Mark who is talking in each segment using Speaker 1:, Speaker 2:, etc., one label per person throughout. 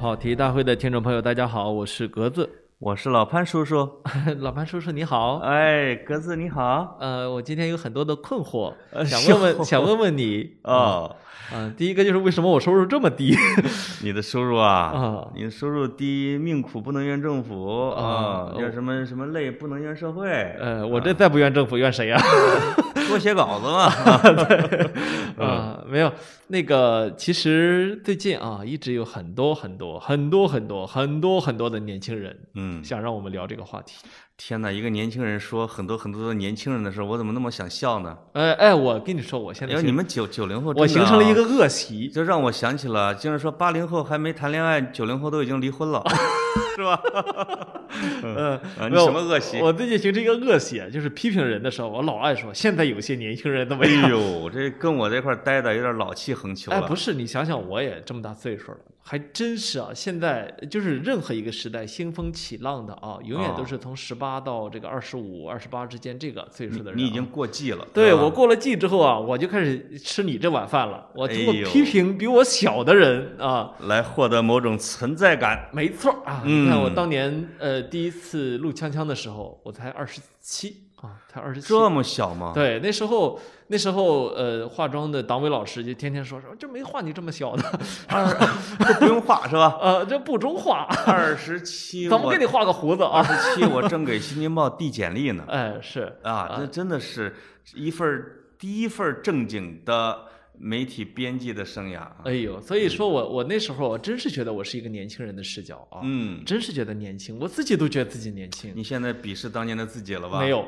Speaker 1: 跑题大会的听众朋友，大家好，我是格子。
Speaker 2: 我是老潘叔叔。
Speaker 1: 老潘叔叔你好。
Speaker 2: 哎，格子你好。
Speaker 1: 呃，我今天有很多的困惑，
Speaker 2: 呃
Speaker 1: 想问问，想问问你。
Speaker 2: 哦，
Speaker 1: 嗯、第一个就是为什么我收入这么低？
Speaker 2: 你的收入啊，
Speaker 1: 啊
Speaker 2: 你的收入低，命苦不能怨政府
Speaker 1: 啊
Speaker 2: 啊，叫什么什么累不能怨社会。
Speaker 1: 呃，我这再不怨政府，怨谁呀、
Speaker 2: 多写稿子嘛。
Speaker 1: 啊，没有，那个其实最近啊，一直有很多很多很多很多很多很多的年轻人
Speaker 2: 嗯，
Speaker 1: 想让我们聊这个话题。
Speaker 2: 天哪，一个年轻人说很多很多的年轻人的时候，我怎么那么想笑呢？
Speaker 1: 哎哎，我跟你说，我现在
Speaker 2: 你们九九零后，
Speaker 1: 我形成了一个。恶习，
Speaker 2: 就让我想起了，就是说八零后还没谈恋爱，九零后都已经离婚了，是吧？
Speaker 1: 嗯，
Speaker 2: 啊，你什么恶习？
Speaker 1: 我最近形成一个恶习，就是批评人的时候，我老爱说现在有些年轻人怎么
Speaker 2: 哎。呦，这跟我这块待的有点老气横秋了。
Speaker 1: 哎，不是，你想想，我也这么大岁数了，还真是啊！现在就是任何一个时代兴风起浪的啊，永远都是从十八到这个二十五、二十八之间这个岁数的人、啊
Speaker 2: 你已经。过季了。
Speaker 1: 对我过了季之后啊，我就开始吃你这碗饭了。我通过批评比我小的人啊，
Speaker 2: 来获得某种存在感。
Speaker 1: 没错儿啊。
Speaker 2: 嗯
Speaker 1: 你看我当年呃第一次录锵锵的时候，我才二十七啊，才二十七。
Speaker 2: 这么小吗？，
Speaker 1: 对，那时候那时候呃，化妆的党委老师就天天说说，这没画你这么小的，
Speaker 2: 这 不用画是吧？
Speaker 1: 呃，这不中画，
Speaker 2: 二十七，
Speaker 1: 怎么给你画个胡子啊
Speaker 2: 二
Speaker 1: 啊？
Speaker 2: 十七，我正给《新京报》递简历呢。
Speaker 1: 哎，是
Speaker 2: 啊，这真的是一份儿第一份正经的媒体编辑的生涯。
Speaker 1: 哎呦，所以说我我那时候我真是觉得我是一个年轻人的视角啊，
Speaker 2: 嗯，
Speaker 1: 真是觉得年轻，我自己都觉得自己年轻。
Speaker 2: 你现在鄙视当年的自己了吧？
Speaker 1: 没，有，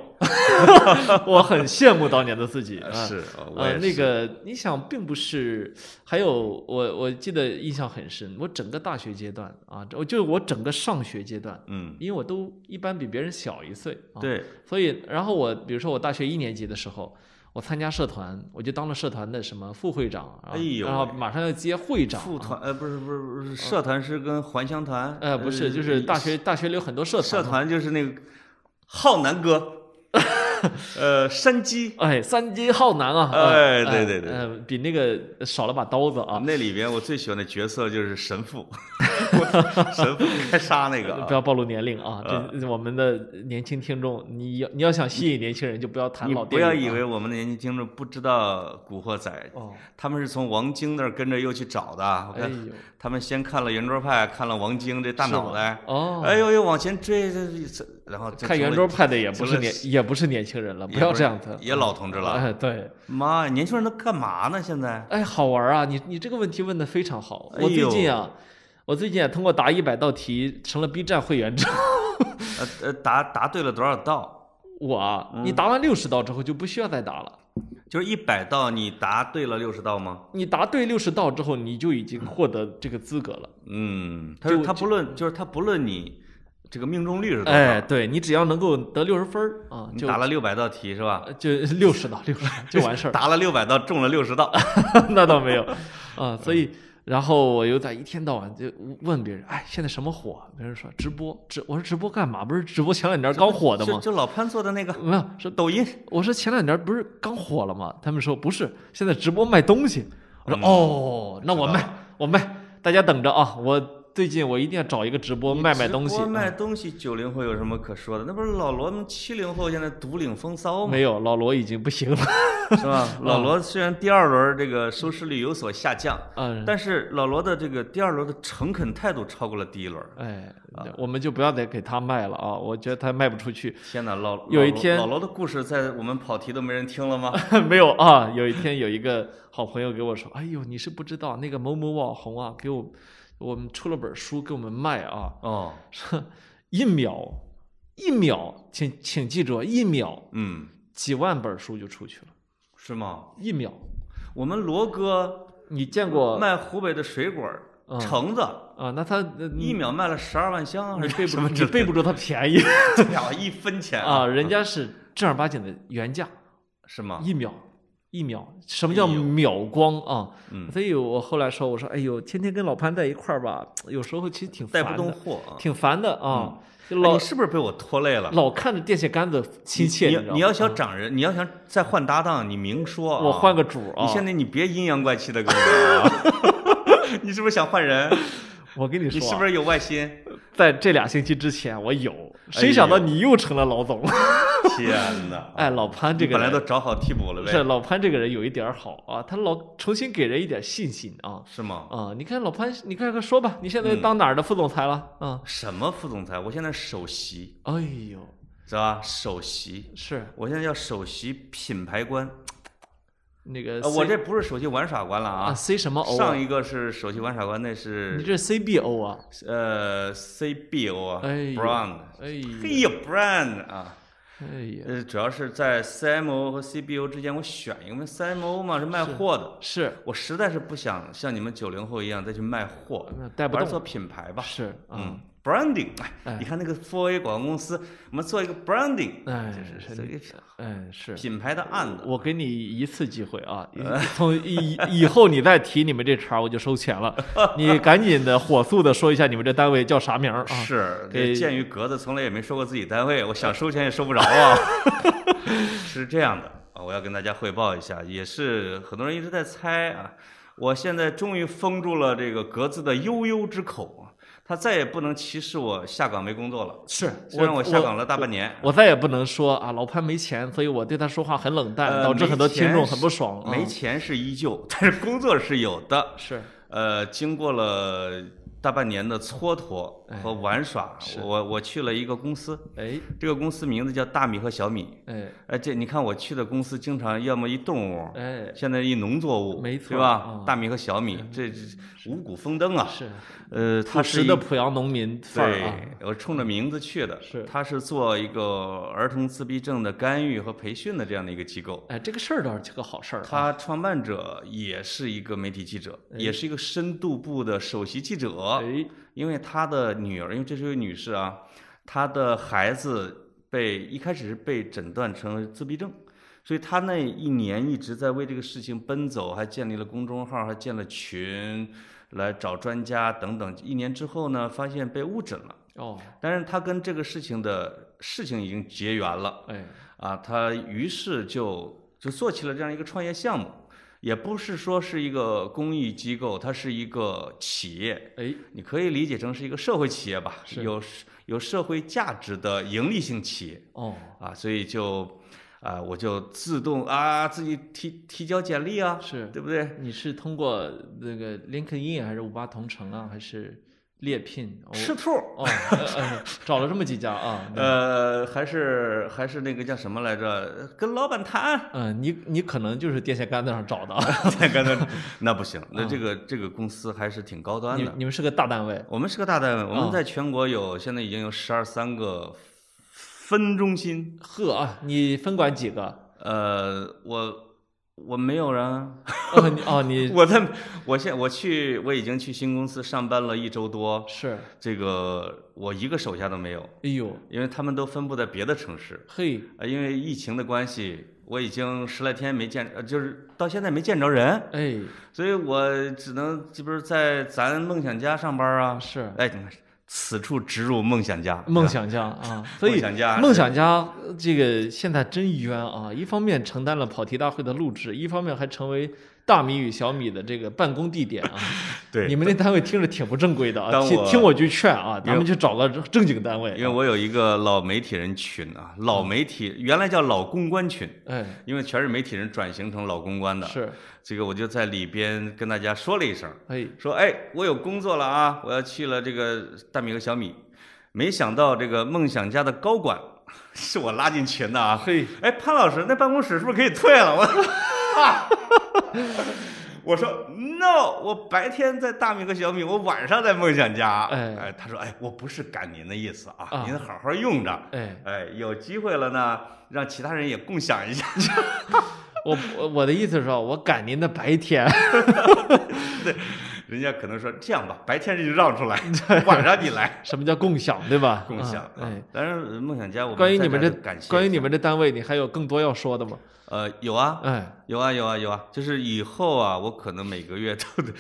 Speaker 1: 我很羡慕当年的自己。啊
Speaker 2: 是，我
Speaker 1: 呃，
Speaker 2: 也是
Speaker 1: 那个，你想，并不是，还有我，我记得印象很深，我整个大学阶段啊，我就我整个上学阶段，
Speaker 2: 嗯，
Speaker 1: 因为我都一般比别人小一岁啊，，
Speaker 2: 对，
Speaker 1: 所以，然后我比如说我大学一年级的时候，我参加社团，我就当了社团的什么副会长，啊
Speaker 2: 哎呦
Speaker 1: 然后马上要接会长，啊，
Speaker 2: 副团呃不是不是不是社团是跟还乡团
Speaker 1: 呃，不是，就是大学大学里有很多社团，
Speaker 2: 社，团就是那个浩南哥，呃，山鸡，
Speaker 1: 哎，山鸡浩南啊，
Speaker 2: 哎
Speaker 1: 呃
Speaker 2: 对对对。
Speaker 1: 呃，比那个少了把刀子啊，
Speaker 2: 那里边我最喜欢的角色就是神父，神父开杀那个啊，
Speaker 1: 不要暴露年龄啊！这我们的年轻听众，你要你要想吸引年轻人，就不要谈
Speaker 2: 你
Speaker 1: 老电影、啊。
Speaker 2: 不要以为我们的年轻听众不知道《古惑仔》，
Speaker 1: 哦，
Speaker 2: 他们是从王晶那儿跟着又去找的。我看
Speaker 1: 哎呦，
Speaker 2: 他们先看了圆桌派，看了王晶这大脑袋，
Speaker 1: 哦，
Speaker 2: 哎呦呦往前追，这这然后这
Speaker 1: 看圆桌派的也不是年也不是年轻人了，不要这样子，
Speaker 2: 也老同志了。
Speaker 1: 哎，对，
Speaker 2: 妈呀，年轻人都干嘛呢？现在
Speaker 1: 哎，好玩啊！你你这个问题问的非常好。
Speaker 2: 哎
Speaker 1: 我最近
Speaker 2: 呦
Speaker 1: 啊，我最近啊通过答一百道题成了 B 站会员之后，
Speaker 2: 呃呃答答对了多少道？
Speaker 1: 我你答完六十道之后就不需要再答了。
Speaker 2: 就是一百道，你答对了六十道吗？
Speaker 1: 你答对六十道之后，你就已经获得这个资格了。
Speaker 2: 嗯，他
Speaker 1: 就
Speaker 2: 他不论就是他不论你这个命中率是多少，
Speaker 1: 哎，对你只要能够得六十分儿啊，就
Speaker 2: 你答了六百道题是吧？
Speaker 1: 呃就六十道，六十就完事儿。
Speaker 2: 答了六百道，中了六十道。
Speaker 1: 那倒没有啊，所以然后我又在一天到晚就问别人，哎，现在什么火？别人说直播，直我说直播干嘛？不是直播前两年刚火的吗？
Speaker 2: 就就老潘做的那个
Speaker 1: 没有，说
Speaker 2: 抖音，
Speaker 1: 我说前两年不是刚火了吗？他们说不是，现在直播卖东西。我说、
Speaker 2: 嗯
Speaker 1: 哦，那我卖，我卖，大家等着啊！我最近我一定要找一个直播卖卖东西
Speaker 2: 直。播卖
Speaker 1: 啊
Speaker 2: 东西，九零后有什么可说的？那不是老罗们七零后现在独领风骚吗？
Speaker 1: 没有，老罗已经不行了。
Speaker 2: 是吧？老罗虽然第二轮这个收视率有所下降，
Speaker 1: 嗯，
Speaker 2: 但是老罗的这个第二轮的诚恳态度超过了第一轮。
Speaker 1: 哎，我们就不要再给他卖了啊！我觉得他卖不出去。
Speaker 2: 天哪，老
Speaker 1: 有一天
Speaker 2: 老罗的故事在我们跑题都没人听了吗？
Speaker 1: 没有啊，有一天有一个好朋友给我说：“哎呦，你是不知道那个某某网红啊，给我我们出了本书给我们卖啊，
Speaker 2: 哦，
Speaker 1: 说一秒一秒，请请记住，一秒
Speaker 2: 嗯，
Speaker 1: 几万本书就出去了，
Speaker 2: 是吗？
Speaker 1: 一秒。
Speaker 2: 我们罗哥
Speaker 1: 你见过
Speaker 2: 卖湖北的水果橙子，
Speaker 1: 啊？那他呃
Speaker 2: 一秒卖了十二万箱，还是
Speaker 1: 你背不住，你背不住他便宜
Speaker 2: 的呀？一分钱
Speaker 1: 啊，人家是正儿八经的原价，
Speaker 2: 是吗？
Speaker 1: 一秒。一秒，什么叫秒光啊？
Speaker 2: 嗯，
Speaker 1: 所以我后来说，我说，哎呦，天天跟老潘在一块儿吧，有时候其实挺
Speaker 2: 带不动货啊。
Speaker 1: 挺烦的啊。老
Speaker 2: 你是不是被我拖累了？
Speaker 1: 老看着电线杆子亲切，
Speaker 2: 你要想
Speaker 1: 啊
Speaker 2: 涨人，你要想再换搭档，你明说啊。
Speaker 1: 我换个主啊。
Speaker 2: 你现在你别阴阳怪气的跟我 聊啊，你是不是想换人？
Speaker 1: 我跟你说啊，
Speaker 2: 你是不是有外心？
Speaker 1: 在这俩星期之前我有，
Speaker 2: 哎
Speaker 1: 谁想到你又成了老总？
Speaker 2: 天哪！
Speaker 1: 哎，老潘这个
Speaker 2: 本来都找好替补了呗？
Speaker 1: 是老潘这个人有一点好啊，他老重新给人一点信心啊
Speaker 2: 是吗？
Speaker 1: 啊！你看老潘，你快快说吧，你现在
Speaker 2: 嗯
Speaker 1: 当哪儿的副总裁了？啊，
Speaker 2: 什么副总裁？我现在首席，
Speaker 1: 哎呦，
Speaker 2: 知道吧？首席，
Speaker 1: 是
Speaker 2: 我现在叫首席品牌官。
Speaker 1: 那个
Speaker 2: 呃，我这不是首席玩耍官了
Speaker 1: 啊
Speaker 2: 啊。
Speaker 1: C 什么 O 啊？
Speaker 2: 上一个是首席玩耍官，那是
Speaker 1: 你
Speaker 2: 是
Speaker 1: 这 CBO 啊？
Speaker 2: 呃 CBO 啊
Speaker 1: 哎
Speaker 2: ，Brand。
Speaker 1: 哎呀，
Speaker 2: 嘿呀，Brand 啊，呃，主要是在 CMO 和 CBO 之间我选一个，因为 CMO 嘛是卖货的，
Speaker 1: 是。
Speaker 2: 我实在是不想像你们九零后一样再去卖货，
Speaker 1: 那带不
Speaker 2: 我还是做，品牌吧。
Speaker 1: 是啊。
Speaker 2: 嗯，，branding，你看那个 4A 广告公司，我们做一个 branding，
Speaker 1: 哎
Speaker 2: 就是这个
Speaker 1: 哎是。
Speaker 2: 品牌的案子。
Speaker 1: 我给你一次机会啊！从以以后你再提你们这茬，我就收钱了。你赶紧的火速的说一下你们这单位叫啥名儿啊？
Speaker 2: 是，这鉴于格子从来也没说过自己单位，我想收钱也收不着啊。是这样的啊，我要跟大家汇报一下，也是很多人一直在猜啊，我现在终于封住了这个格子的悠悠之口啊，他再也不能歧视我下岗没工作了。
Speaker 1: 是
Speaker 2: 虽然我下岗了大半年，
Speaker 1: 我再也不能说啊，老潘没钱，所以我对他说话很冷淡，
Speaker 2: 呃
Speaker 1: 导致很多听众很不爽。啊
Speaker 2: 没钱是依旧，但是工作是有的。
Speaker 1: 是
Speaker 2: 呃，经过了大半年的蹉跎
Speaker 1: 哎
Speaker 2: 和玩耍，
Speaker 1: 是
Speaker 2: 我我去了一个公司，
Speaker 1: 哎
Speaker 2: 这个公司名字叫大米和小米。
Speaker 1: 哎
Speaker 2: 哎，这你看我去的公司，经常要么一动物，
Speaker 1: 哎，
Speaker 2: 现在一农作物，
Speaker 1: 没错
Speaker 2: 对吧
Speaker 1: 啊？
Speaker 2: 大米和小米，这这五谷丰登啊。
Speaker 1: 是
Speaker 2: 呃，它
Speaker 1: 朴实
Speaker 2: 是一
Speaker 1: 的濮阳农民范儿啊。
Speaker 2: 对，我冲着名字去的。
Speaker 1: 是
Speaker 2: 他是做一个儿童自闭症的干预和培训的这样的一个机构。
Speaker 1: 哎，这个事儿倒是个好事儿啊。
Speaker 2: 他创办者也是一个媒体记者，也是一个深度部的首席记者。
Speaker 1: 哎
Speaker 2: 因为他的女儿，因为这是一位女士啊，她的孩子被一开始是被诊断成自闭症，所以她那一年一直在为这个事情奔走，还建立了公众号，还建了群，来找专家等等。一年之后呢，发现被误诊了，
Speaker 1: 哦
Speaker 2: 但是她跟这个事情的事情已经结缘了
Speaker 1: 哎
Speaker 2: 啊，她于是就就做起了这样一个创业项目。也不是说是一个公益机构，它是一个企业，
Speaker 1: 哎。
Speaker 2: 你可以理解成是一个社会企业吧，
Speaker 1: 是。
Speaker 2: 有有社会价值的盈利性企业
Speaker 1: 哦。
Speaker 2: 啊，所以就啊，我就自动啊自己提提交简历啊，
Speaker 1: 是
Speaker 2: 对不对？
Speaker 1: 你是通过那个 LinkedIn 还是五八同城啊，还是猎聘？哦
Speaker 2: 赤兔，
Speaker 1: 哦，找了这么几家啊？
Speaker 2: 呃，还是还是那个叫什么来着？跟老板谈，
Speaker 1: 嗯，你你可能就是电线杆子上找的啊，
Speaker 2: 那刚才那不行，那这个这个公司还是挺高端的。
Speaker 1: 你你们是个大单位，
Speaker 2: 我们是个大单位，我们
Speaker 1: 啊
Speaker 2: 在全国有现在已经有十二三个分中心。
Speaker 1: 呵啊，你分管几个？
Speaker 2: 呃，我我没有人啊。
Speaker 1: 哦，你哦 你
Speaker 2: 我在，我现我去，我已经去新公司上班了一周多，
Speaker 1: 是，
Speaker 2: 这个我一个手下都没有，
Speaker 1: 哎呦。
Speaker 2: 因为他们都分布在别的城市，
Speaker 1: 嘿，
Speaker 2: 啊，因为疫情的关系，我已经十来天没见，呃，就是到现在没见着人，
Speaker 1: 哎。
Speaker 2: 所以我只能这不是在咱梦想家上班啊，
Speaker 1: 是。
Speaker 2: 哎，你看此处植入梦想家，
Speaker 1: 梦想家啊，所以
Speaker 2: 梦想家。
Speaker 1: 这个现在真冤啊！一方面承担了跑题大会的录制，一方面还成为大米与小米的这个办公地点啊。
Speaker 2: 对
Speaker 1: 你们那单位听着挺不正规的啊，听听我句劝啊，
Speaker 2: 因为
Speaker 1: 咱们去找个正经单位啊。
Speaker 2: 因为我有一个老媒体人群啊，老媒体原来叫老公关群，
Speaker 1: 哎。
Speaker 2: 因为全是媒体人转型成老公关的，
Speaker 1: 是。
Speaker 2: 这个我就在里边跟大家说了一声，
Speaker 1: 哎。
Speaker 2: 说哎，我有工作了啊，我要去了这个大米和小米，没想到这个梦想家的高管 是我拉进群的啊，
Speaker 1: 嘿。
Speaker 2: 哎，潘老师，那办公室是不是可以退了？我，我说 no，我白天在大米和小米，我晚上在梦想家。
Speaker 1: 哎
Speaker 2: 他说哎，我不是赶您的意思啊，
Speaker 1: 啊
Speaker 2: 您好好用着。
Speaker 1: 哎，
Speaker 2: 哎，有机会了呢，让其他人也共享一下。
Speaker 1: 我我我的意思是说，我赶您的白天。
Speaker 2: 人家可能说这样吧，白天就让出来，晚上你来
Speaker 1: 什么叫共享，对吧？
Speaker 2: 共享。
Speaker 1: 啊哎，，
Speaker 2: 当然梦想家我
Speaker 1: 关于你们这关于你们这单位，你还有更多要说的吗？
Speaker 2: 呃有啊，
Speaker 1: 哎，
Speaker 2: 有啊有啊有啊，就是以后啊，我可能每个月都得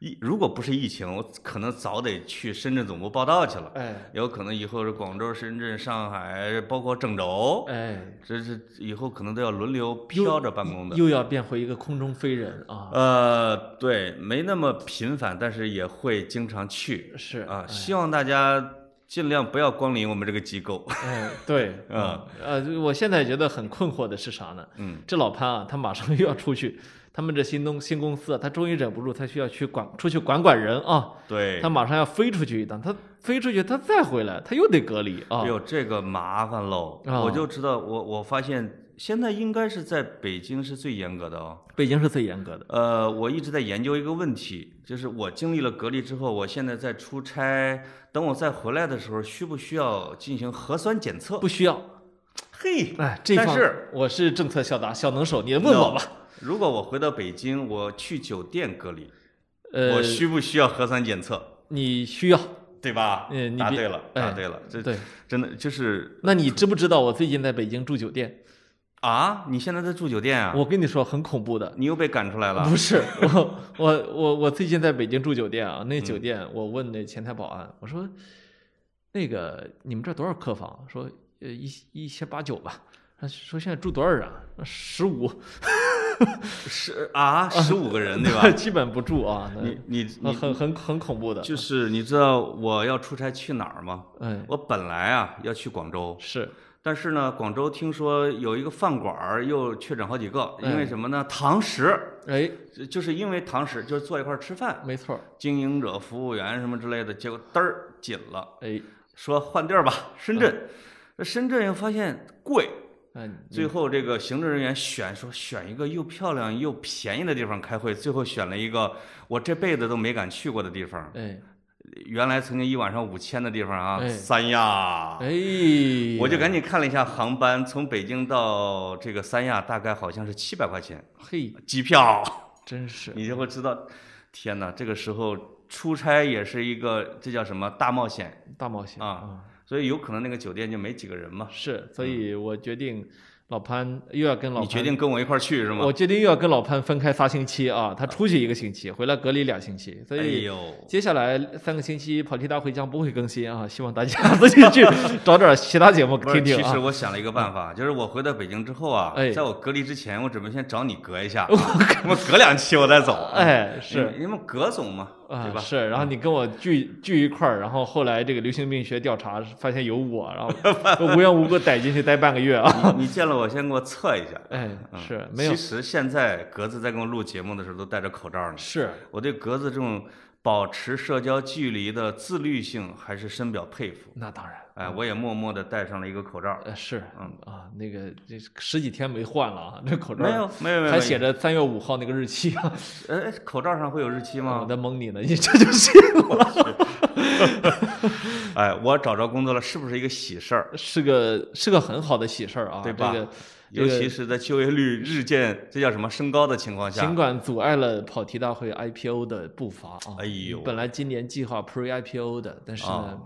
Speaker 2: 疫如果不是疫情，我可能早得去深圳总部报道去了。
Speaker 1: 哎
Speaker 2: 有可能以后是广州、深圳、上海，包括郑州，
Speaker 1: 哎，
Speaker 2: 这是以后可能都要轮流飘着办公的。
Speaker 1: 又要变回一个空中飞人啊！
Speaker 2: 呃，对，没那么频繁，但是也会经常去
Speaker 1: 是
Speaker 2: 啊。
Speaker 1: 哎
Speaker 2: 希望大家尽量不要光临我们这个机构。
Speaker 1: 嗯，对，
Speaker 2: 嗯
Speaker 1: 呃，我现在觉得很困惑的是啥呢？
Speaker 2: 嗯，
Speaker 1: 这老潘啊，他马上又要出去，他们这新东新公司啊，他终于忍不住，他需要去管出去管管人啊，
Speaker 2: 对
Speaker 1: 他，马上要飞出去一趟，他飞出去，他再回来，他又得隔离啊
Speaker 2: 哎。呦，这个麻烦喽！
Speaker 1: 啊
Speaker 2: 我就知道，我我发现现在应该是在北京是最严格的哦。
Speaker 1: 北京是最严格的，
Speaker 2: 呃，我一直在研究一个问题，就是我经历了隔离之后，我现在在出差，等我再回来的时候，需不需要进行核酸检测？
Speaker 1: 不需要。
Speaker 2: 嘿，
Speaker 1: 哎，这方
Speaker 2: 但是
Speaker 1: 我是政策小达小能手，你问我吧。
Speaker 2: 如果我回到北京，我去酒店隔离，
Speaker 1: 呃，
Speaker 2: 我需不需要核酸检测？
Speaker 1: 你需要，
Speaker 2: 对吧？
Speaker 1: 嗯你
Speaker 2: 答对了，答
Speaker 1: 哎
Speaker 2: 对了，这
Speaker 1: 对。
Speaker 2: 真的就是
Speaker 1: 那你知不知道我最近在北京住酒店？
Speaker 2: 啊！你现在在住酒店啊？
Speaker 1: 我跟你说，很恐怖的。
Speaker 2: 你又被赶出来了？
Speaker 1: 不是我，我我我最近在北京住酒店啊，那酒
Speaker 2: 嗯
Speaker 1: 店我问那前台保安，我说，那个你们这多少客房？说呃一一千八九吧。他说现在住多少人啊？十五，
Speaker 2: 十啊，十五个人对吧？
Speaker 1: 基本不住啊。
Speaker 2: 你你
Speaker 1: 呃
Speaker 2: 你
Speaker 1: 很很很恐怖的。
Speaker 2: 就是你知道我要出差去哪儿吗？
Speaker 1: 嗯，
Speaker 2: 我本来啊要去广州，
Speaker 1: 是
Speaker 2: 但是呢，广州听说有一个饭馆儿又确诊好几个，因为
Speaker 1: 哎
Speaker 2: 什么呢？堂食，
Speaker 1: 哎，
Speaker 2: 就就是因为堂食，就是坐一块儿吃饭，
Speaker 1: 没错儿，
Speaker 2: 经营者、服务员什么之类的，结果嘚儿紧了，
Speaker 1: 哎
Speaker 2: 说换地儿吧，深圳。这深圳又发现贵，
Speaker 1: 哎，
Speaker 2: 最后这个行政人员选说选一个又漂亮又便宜的地方开会，最后选了一个我这辈子都没敢去过的地方。
Speaker 1: 哎
Speaker 2: 原来曾经一晚上五千的地方啊，
Speaker 1: 哎
Speaker 2: 三亚。
Speaker 1: 哎，
Speaker 2: 我就赶紧看了一下航班，从北京到这个三亚大概好像是七百块钱
Speaker 1: 嘿，
Speaker 2: 机票，
Speaker 1: 真是
Speaker 2: 你就会知道，天哪，这个时候出差也是一个这叫什么大冒险，
Speaker 1: 大冒险
Speaker 2: 啊所以有可能那个酒店就没几个人嘛。
Speaker 1: 是，所以我决定，老潘又要跟老
Speaker 2: 你，决定跟我一块儿去是吗？
Speaker 1: 我决定又要跟老潘分开仨星期啊，他出去一个星期，回来隔离俩星期，所
Speaker 2: 哎
Speaker 1: 以
Speaker 2: 呦，
Speaker 1: 接下来三个星期跑题大会将不会更新啊，希望大家自己去 找点其他节目听听
Speaker 2: 其实
Speaker 1: 啊。
Speaker 2: 我想了一个办法，就是我回到北京之后啊，
Speaker 1: 哎
Speaker 2: 在我隔离之前，我准备先找你隔一下，我隔两期我再走。
Speaker 1: 哎，是
Speaker 2: 因为，因为葛总嘛，
Speaker 1: 啊
Speaker 2: 对，吧？
Speaker 1: 是，然后你跟我聚聚一块儿，然后后来这个流行病学调查发现有我，然后 无缘无故逮进去待半个月啊。
Speaker 2: 你见了我先给我测一下。
Speaker 1: 哎，
Speaker 2: 嗯
Speaker 1: 是没有
Speaker 2: 其实现在格子在跟我录节目的时候都戴着口罩呢。
Speaker 1: 是
Speaker 2: 我对格子这种保持社交距离的自律性还是深表佩服。
Speaker 1: 那当然，
Speaker 2: 哎，我也默默的戴上了一个口罩。
Speaker 1: 呃是，
Speaker 2: 嗯
Speaker 1: 啊，那个这十几天没换了啊，这口罩
Speaker 2: 没有，没有，没有，
Speaker 1: 还写着三月五号那个日期啊，
Speaker 2: 哎，哎口罩上会有日期吗我？
Speaker 1: 在蒙你呢，你这就信了，
Speaker 2: 哎，我找着工作了，是不是一个喜事儿？
Speaker 1: 是个是个很好的喜事儿啊，
Speaker 2: 对吧
Speaker 1: 这个
Speaker 2: 尤其是在就业率日渐这叫什么升高的情况下
Speaker 1: 尽，管阻碍了跑题大会 IPO 的步伐啊，
Speaker 2: 哎呦
Speaker 1: 本来今年计划 Pre IPO 的，但是呢
Speaker 2: 啊，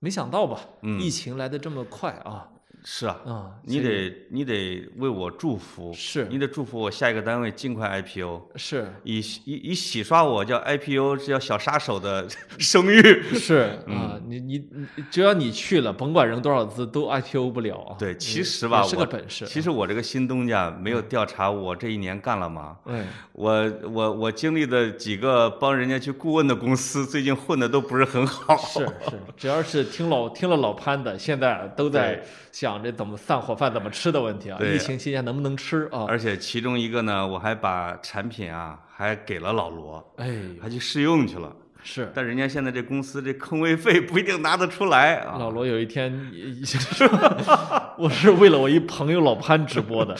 Speaker 1: 没想到吧，
Speaker 2: 嗯。
Speaker 1: 疫情来的这么快啊
Speaker 2: 是啊，
Speaker 1: 啊，
Speaker 2: 你得你得为我祝福，
Speaker 1: 是
Speaker 2: 你得祝福我下一个单位尽快 IPO。
Speaker 1: 是
Speaker 2: 以以以洗刷我叫 IPO 是叫小杀手的 声誉。
Speaker 1: 是
Speaker 2: 嗯
Speaker 1: 啊，你你你只要你去了，甭管扔多少资，都 IPO 不了啊。
Speaker 2: 对，其实吧，
Speaker 1: 也是个
Speaker 2: 我
Speaker 1: 本事。
Speaker 2: 其实我这个新东家没有调查我这一年干了嘛。
Speaker 1: 嗯，
Speaker 2: 我我我经历的几个帮人家去顾问的公司，最近混的都不是很好。
Speaker 1: 是是，只要是听老听了老潘的，现在都在
Speaker 2: 对
Speaker 1: 想着怎么散伙饭怎么吃的问题啊。疫情期间能不能吃啊？
Speaker 2: 而且其中一个呢，我还把产品啊还给了老罗，
Speaker 1: 哎，
Speaker 2: 还去试用去了。
Speaker 1: 是。
Speaker 2: 但人家现在这公司这坑位费不一定拿得出来啊。
Speaker 1: 老罗有一天也，我是为了我一朋友老潘直播的，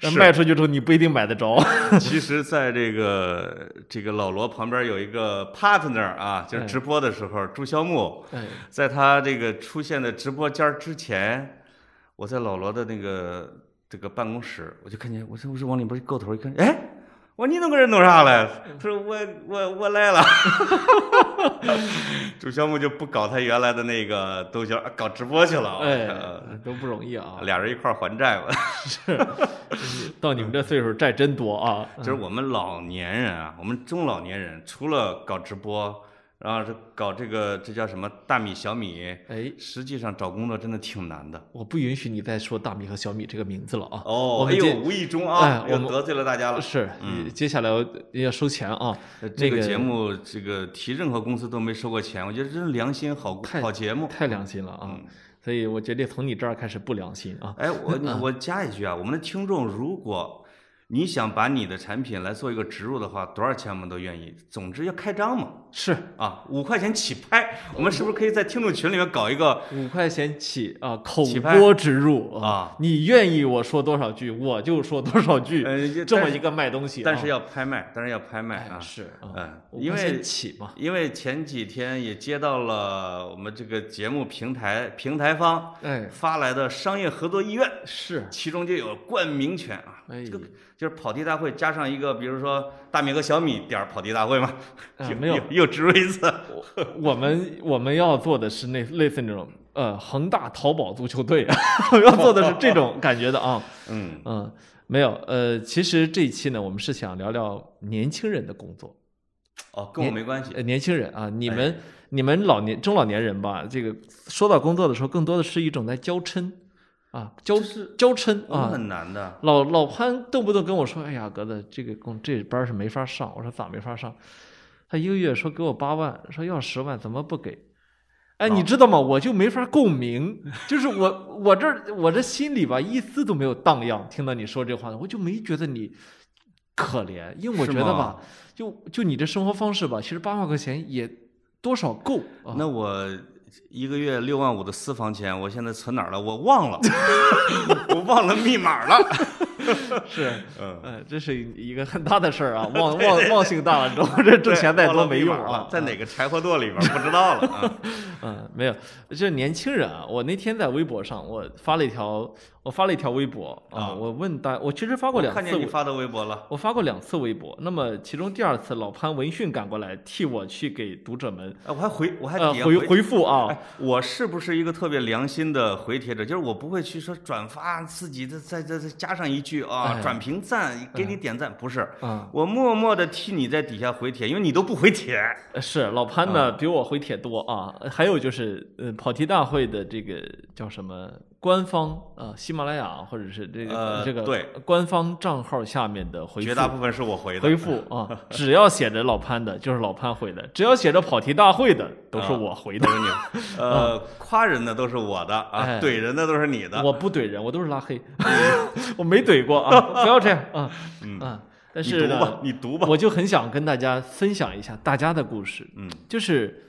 Speaker 1: 但卖出去之后你不一定买得着。
Speaker 2: 其 实，在这个这个老罗旁边有一个 partner 啊，就是
Speaker 1: 哎
Speaker 2: 直播的时候，朱肖木，
Speaker 1: 哎，
Speaker 2: 在他这个出现在直播间儿之前，我在老罗的那个这个办公室，我就看见，我说我是往里边一够头一看，哎，我说你弄个人弄啥嘞？他说我我我来了。朱小木就不搞他原来的那个东西，搞直播去了。
Speaker 1: 哎
Speaker 2: 呃，
Speaker 1: 都不容易啊。
Speaker 2: 俩人一块还债吧。
Speaker 1: 是到你们这岁数债真多啊。
Speaker 2: 就是我们老年人啊，我们中老年人，除了搞直播，然后是搞这个这叫什么大米小米，
Speaker 1: 哎，
Speaker 2: 实际上找工作真的挺难的。
Speaker 1: 我不允许你再说大米和小米这个名字了啊。
Speaker 2: 哦
Speaker 1: 我们接
Speaker 2: 哎呦，无意中
Speaker 1: 哎
Speaker 2: 啊，
Speaker 1: 我们
Speaker 2: 得罪了大家了。
Speaker 1: 是，接下来要收钱啊。
Speaker 2: 这个
Speaker 1: 那个
Speaker 2: 节目，这个提任何公司都没收过钱，我觉得真是良心好
Speaker 1: 太
Speaker 2: 好节目。
Speaker 1: 太良心了啊！
Speaker 2: 嗯
Speaker 1: 所以我决定从你这儿开始不良心啊。
Speaker 2: 哎，我 我加一句啊，我们的听众，如果你想把你的产品来做一个植入的话，多少钱我们都愿意。总之要开张嘛，
Speaker 1: 是
Speaker 2: 啊，五块钱起拍，我们是不是可以在听众群里面搞一个
Speaker 1: 五块钱起啊，口播植入
Speaker 2: 啊？
Speaker 1: 你愿意我说多少句，我就说多少句，
Speaker 2: 呃
Speaker 1: 这么一个卖东西啊。
Speaker 2: 但是要拍卖，但是要拍卖啊。
Speaker 1: 哎是啊，
Speaker 2: 嗯，
Speaker 1: 五块钱
Speaker 2: 因为
Speaker 1: 起嘛，
Speaker 2: 因为前几天也接到了我们这个节目平台平台方
Speaker 1: 哎，
Speaker 2: 发来的商业合作意愿，
Speaker 1: 是，
Speaker 2: 其中就有冠名权啊，
Speaker 1: 哎。
Speaker 2: 这个就是跑题大会加上一个，比如说大米和小米点儿跑题大会嘛，又
Speaker 1: 啊没有
Speaker 2: 又又植入一次，
Speaker 1: 我们我们要做的是那类似那种呃恒大淘宝足球队，我们要做的是这种感觉的啊，
Speaker 2: 嗯，
Speaker 1: 嗯，没有，呃，其实这一期呢，我们是想聊聊年轻人的工作。
Speaker 2: 哦，跟我没关系
Speaker 1: 呃，，年轻人啊，你
Speaker 2: 哎。
Speaker 1: 们、你们老年中老年人吧，这个说到工作的时候，更多的是一种在娇嗔啊，娇
Speaker 2: 就是
Speaker 1: 娇嗔啊。
Speaker 2: 很难的，
Speaker 1: 老老潘动不动跟我说：“哎呀，格子，这个工这班是没法上。”我说：“咋没法上？”他一个月说给我八万，说要十万，怎么不给？哎，你
Speaker 2: 哦
Speaker 1: 知道吗？我就没法共鸣，就是我我这我这心里吧，一丝都没有荡漾。听到你说这话，我就没觉得你可怜，因为我觉得吧，就就你这生活方式吧，其实八万块钱也多少够啊。
Speaker 2: 那我一个月六万五的私房钱，我现在存哪儿了？我忘了，我忘了密码了。
Speaker 1: 是，
Speaker 2: 嗯，
Speaker 1: 呃，这是一个很大的事儿啊，忘 忘忘性大了之后，这挣钱再多没用啊。
Speaker 2: 在哪个柴火垛里边儿不知道了啊？
Speaker 1: 嗯，没有，这年轻人啊，我那天在微博上我发了一条，我发了一条微博啊，
Speaker 2: 啊
Speaker 1: 我问大，我其实发过两次，
Speaker 2: 看见你发的微博了。
Speaker 1: 我发过两次微博，那么其中第二次老潘闻讯赶过来替我去给读者们
Speaker 2: 哎，我还回，我还
Speaker 1: 回回复啊
Speaker 2: 哎，，我是不是一个特别良心的回帖者？就是我不会去说转发自己的，再再再加上一句啊，
Speaker 1: 哎
Speaker 2: 转评赞，给你点赞，不是。
Speaker 1: 啊，
Speaker 2: 我默默的替你在底下回帖，因为你都不回帖。
Speaker 1: 呃是老潘
Speaker 2: 啊
Speaker 1: 呢比我回帖多啊，还有就是呃跑题大会的这个叫什么官方啊，喜马拉雅或者是这个、
Speaker 2: 呃
Speaker 1: 这个
Speaker 2: 对
Speaker 1: 官方账号下面的回复，
Speaker 2: 绝大部分是我回的。
Speaker 1: 回复啊，只要写着老潘的，就是老潘回的；只要写着跑题大会的，都是
Speaker 2: 啊
Speaker 1: 我回的。
Speaker 2: 呃，夸人的都是我的啊，
Speaker 1: 哎
Speaker 2: 怼人的都是你的。
Speaker 1: 我不怼人，我都是拉黑，我没怼过啊！不要这样啊
Speaker 2: 嗯
Speaker 1: 啊！但
Speaker 2: 你
Speaker 1: 是
Speaker 2: 读吧
Speaker 1: 呢，，
Speaker 2: 你读吧。
Speaker 1: 我就很想跟大家分享一下大家的故事，
Speaker 2: 嗯，
Speaker 1: 就是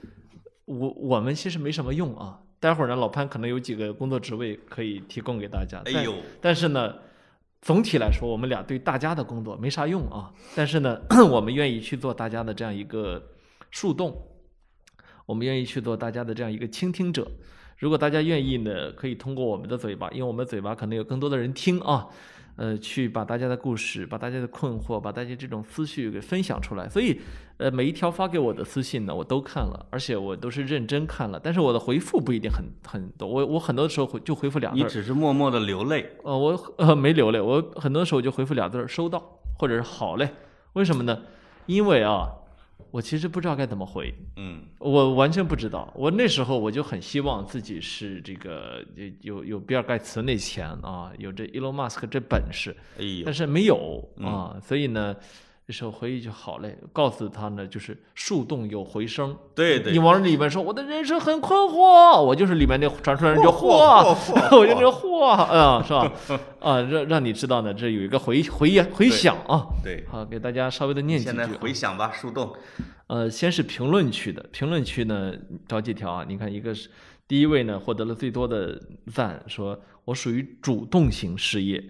Speaker 1: 我我们其实没什么用啊。待会儿呢，老潘可能有几个工作职位可以提供给大家。但
Speaker 2: 哎呦，
Speaker 1: 但是呢，总体来说，我们俩对大家的工作没啥用啊。但是呢，我们愿意去做大家的这样一个树洞，我们愿意去做大家的这样一个倾听者。如果大家愿意呢，可以通过我们的嘴巴，因为我们的嘴巴可能有更多的人听啊，呃，去把大家的故事、把大家的困惑、把大家这种思绪给分享出来。所以，呃，每一条发给我的私信呢，我都看了，而且我都是认真看了，但是我的回复不一定很很多，我我很多时候回就回复两字。
Speaker 2: 你只是默默的流泪。
Speaker 1: 呃，我呃没流泪，我很多时候就回复俩字儿“收到”或者是“好嘞”。为什么呢？因为啊，我其实不知道该怎么回，
Speaker 2: 嗯，
Speaker 1: 我完全不知道。我那时候我就很希望自己是这个有有有比尔盖茨那钱啊，有这 Elon Musk 这本事，
Speaker 2: 哎
Speaker 1: 但，是没有
Speaker 2: 嗯
Speaker 1: 啊，所以呢，这时候回忆就“好嘞”，告诉他呢，就是树洞有回声。
Speaker 2: 对对
Speaker 1: 你，往里面说我的人生很困惑，我就是里面那传出来人就
Speaker 2: 嚯
Speaker 1: 我就这嚯啊，是吧？啊，让让你知道呢，这有一个回回回响啊。
Speaker 2: 对。
Speaker 1: 好，给大家稍微的念几
Speaker 2: 现在。回想吧，树洞。
Speaker 1: 呃，先是评论区的，评论区呢找几条啊，你看一个是第一位呢获得了最多的赞，说我属于主动型失业，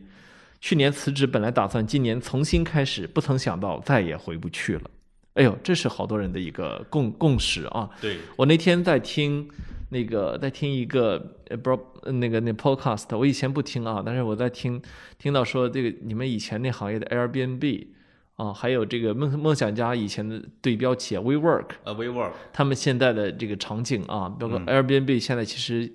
Speaker 1: 去年辞职，本来打算今年重新开始，不曾想到再也回不去了。哎呦，这是好多人的一个共共识啊。
Speaker 2: 对，
Speaker 1: 我那天在听那个，在听一个呃，不知道呃那个那 podcast，我以前不听啊，但是我在听听到说这个你们以前那行业的 Airbnb 啊啊，还有这个梦梦想家以前的对标企业 WeWork，
Speaker 2: 呃，WeWork，
Speaker 1: 他们现在的这个场景啊，包括
Speaker 2: 嗯
Speaker 1: Airbnb 现在其实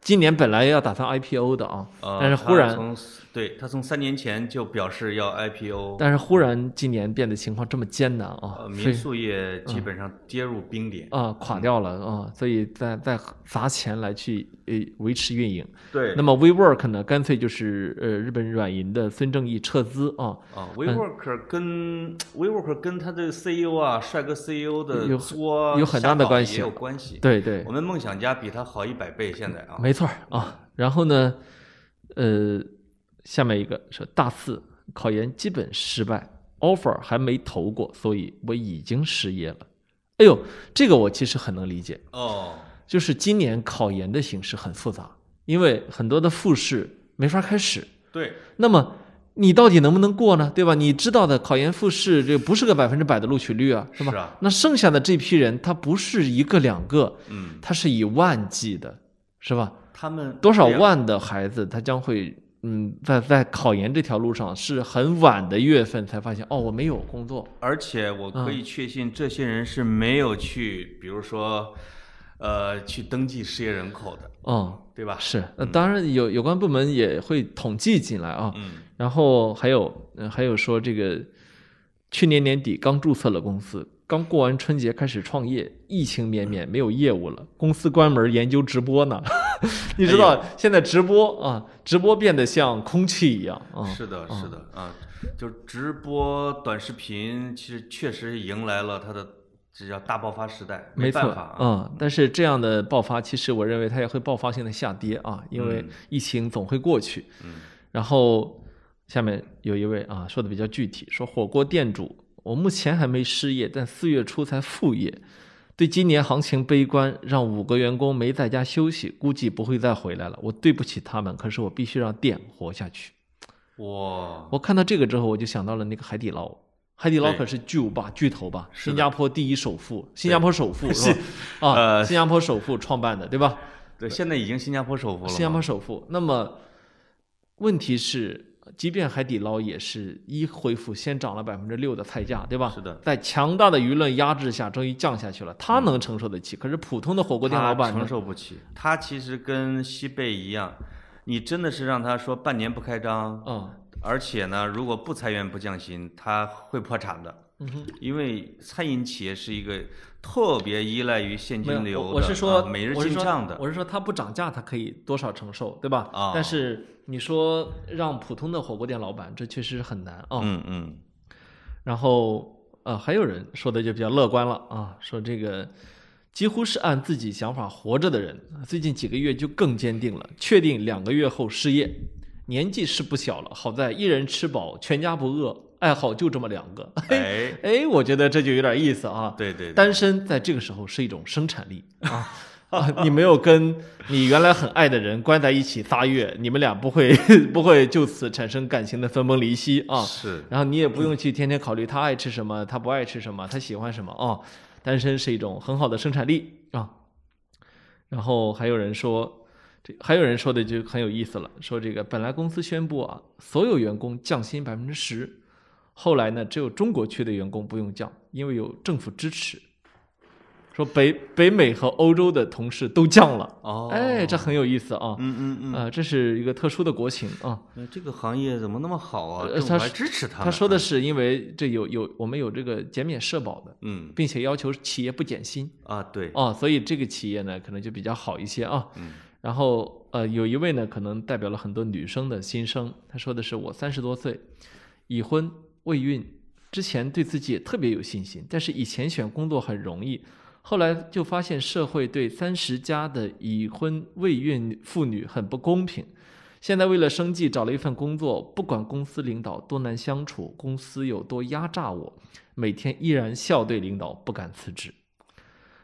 Speaker 1: 今年本来要打算 IPO 的啊，
Speaker 2: 呃，
Speaker 1: 但是忽然
Speaker 2: 他从对他从三年前就表示要 IPO，
Speaker 1: 但是忽然今年变得情况这么艰难啊
Speaker 2: 呃，，民宿业基本上跌入冰点。
Speaker 1: 啊垮掉了啊，所以在在砸钱来去呃维持运营。
Speaker 2: 对。
Speaker 1: 那么 WeWork 呢，干脆就是呃日本软银的孙正义撤资啊，
Speaker 2: 啊，WeWork 跟 WeWork 跟他的 CEO 啊，帅哥 CEO 的
Speaker 1: 有
Speaker 2: 作
Speaker 1: 有很大的关系。
Speaker 2: 也有关系。
Speaker 1: 对对。
Speaker 2: 我，们梦想家比他好一百倍，现在啊，
Speaker 1: 没错啊。然后呢，呃，下面一个说大四考研基本失败，offer 还没投过，所以我已经失业了。哎呦，这个我其实很能理解，
Speaker 2: 哦，
Speaker 1: 就是今年考研的形势很复杂，因为很多的复试没法开始。
Speaker 2: 对，
Speaker 1: 那么你到底能不能过呢？对吧？你知道的，考研复试这不是个百分之百的录取率啊，是吧？
Speaker 2: 是啊
Speaker 1: 那剩下的这批人，他不是一个两个，
Speaker 2: 嗯，
Speaker 1: 他是以万计的，是吧？
Speaker 2: 他们
Speaker 1: 多少万的孩子，他将会嗯，在在考研这条路上是很晚的月份才发现，哦，我没有工作。
Speaker 2: 而且我可
Speaker 1: 嗯
Speaker 2: 以确信，这些人是没有去，比如说，呃，去登记失业人口的，
Speaker 1: 嗯，
Speaker 2: 对吧？
Speaker 1: 是，呃，当然有有关部门也会统计进来啊。
Speaker 2: 嗯，
Speaker 1: 然后还有，呃还有说这个去年年底刚注册了公司，刚过完春节开始创业，疫情绵绵没有业务了，公司关门研究直播呢。你知道现在直播啊，直播变得像空气一样啊。
Speaker 2: 是的，是的，啊，就直播短视频，其实确实迎来了它的这叫大爆发时代，
Speaker 1: 没错
Speaker 2: 办法啊，
Speaker 1: 嗯，但是这样的爆发，其实我认为它也会爆发性的下跌啊，因为
Speaker 2: 嗯
Speaker 1: 疫情总会过去。
Speaker 2: 嗯，
Speaker 1: 然后下面有一位啊说的比较具体，说火锅店主，我目前还没失业，但四月初才复业，对今年行情悲观，让五个员工没在家休息，估计不会再回来了。我对不起他们，可是我必须让店活下去。
Speaker 2: 哇，
Speaker 1: 我看到这个之后，我就想到了那个海底捞。海底捞可是巨无霸、巨头吧？
Speaker 2: 是
Speaker 1: 新加坡第一首富，新加坡首富 是吧？啊，
Speaker 2: 呃
Speaker 1: 新加坡首富创办的，对吧？
Speaker 2: 对，现在已经新加坡首富了，
Speaker 1: 新加坡首富。那么问题是，即便海底捞也是一恢复先涨了百分之六的菜价，对吧？
Speaker 2: 是的
Speaker 1: 在强大的舆论压制下，终于降下去了。他能承受得起，可是普通的火锅店老板
Speaker 2: 承？受不起。他其实跟西贝一样，你真的是让他说半年不开张，
Speaker 1: 嗯
Speaker 2: 而且呢，如果不裁员不降薪，他会破产的。
Speaker 1: 嗯哼，
Speaker 2: 因为餐饮企业是一个特别依赖于现，金流的，
Speaker 1: 我我是说，
Speaker 2: 啊每日进账的。
Speaker 1: 我是说，它不涨价，它可以多少承受，对吧？
Speaker 2: 啊
Speaker 1: 但是你说让普通的火锅店老板，这确实很难啊。
Speaker 2: 嗯嗯，
Speaker 1: 然后呃，还有人说的就比较乐观了啊，说这个几乎是按自己想法活着的人，最近几个月就更坚定了，确定两个月后失业。年纪是不小了，好在一人吃饱，全家不饿，爱好就这么两个。
Speaker 2: 哎，
Speaker 1: 哎，我觉得这就有点意思啊。
Speaker 2: 对对对，
Speaker 1: 单身在这个时候是一种生产力啊啊！你没有跟你原来很爱的人关在一起仨月，你们俩不会 不会就此产生感情的分崩离析啊。
Speaker 2: 是
Speaker 1: 然后你也不用去天天考虑他爱吃什么，他不爱吃什么，他喜欢什么啊。单身是一种很好的生产力啊。然后还有人说，这还有人说的就很有意思了，说这个本来公司宣布啊，所有员工降薪百分之十，后来呢，只有中国区的员工不用降，因为有政府支持。说北北美和欧洲的同事都降了，
Speaker 2: 哦，
Speaker 1: 哎，这很有意思啊。
Speaker 2: 嗯嗯嗯，
Speaker 1: 啊，这是一个特殊的国情啊。
Speaker 2: 呃这个行业怎么那么好啊？
Speaker 1: 呃他
Speaker 2: 支持他。
Speaker 1: 他说的是，因为这有有我们有这个减免社保的，
Speaker 2: 嗯
Speaker 1: 并且要求企业不减薪
Speaker 2: 啊，对，
Speaker 1: 哦，所以这个企业呢可能就比较好一些啊。
Speaker 2: 嗯
Speaker 1: 然后呃，有一位呢可能代表了很多女生的心声，他说的是我三十多岁，已婚未孕，之前对自己也特别有信心，但是以前选工作很容易，后来就发现社会对三十加的已婚未孕妇女很不公平。现在为了生计找了一份工作，不管公司领导多难相处，公司有多压榨我，每天依然笑对领导，不敢辞职。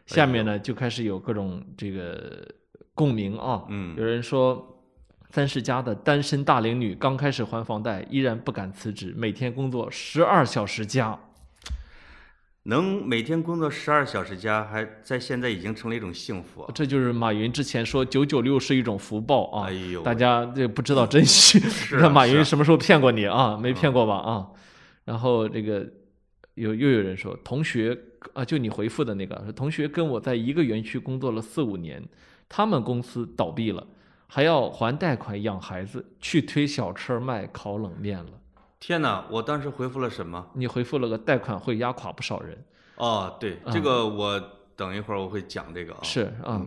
Speaker 1: 下面呢就开始有各种这个共鸣啊，
Speaker 2: 嗯
Speaker 1: 有人说三十加的单身大龄女刚开始还房贷，依然不敢辞职，每天工作十二小时加。
Speaker 2: 能每天工作十二小时加，还在现在已经成了一种幸福啊！
Speaker 1: 这就是马云之前说九九六是一种福报啊，
Speaker 2: 哎呦
Speaker 1: 大家这不知道珍惜。那马云什么时候骗过你啊？没骗过吧啊？然后这个有又有人说，同学啊，就你回复的那个，说同学跟我在一个园区工作了四五年，他们公司倒闭了，还要还贷款养孩子，去推小车卖烤冷面了。
Speaker 2: 天哪！我当时回复了什么？
Speaker 1: 你回复了个贷款会压垮不少人。
Speaker 2: 哦，对，这个我等一会儿我会讲这个啊。
Speaker 1: 是啊，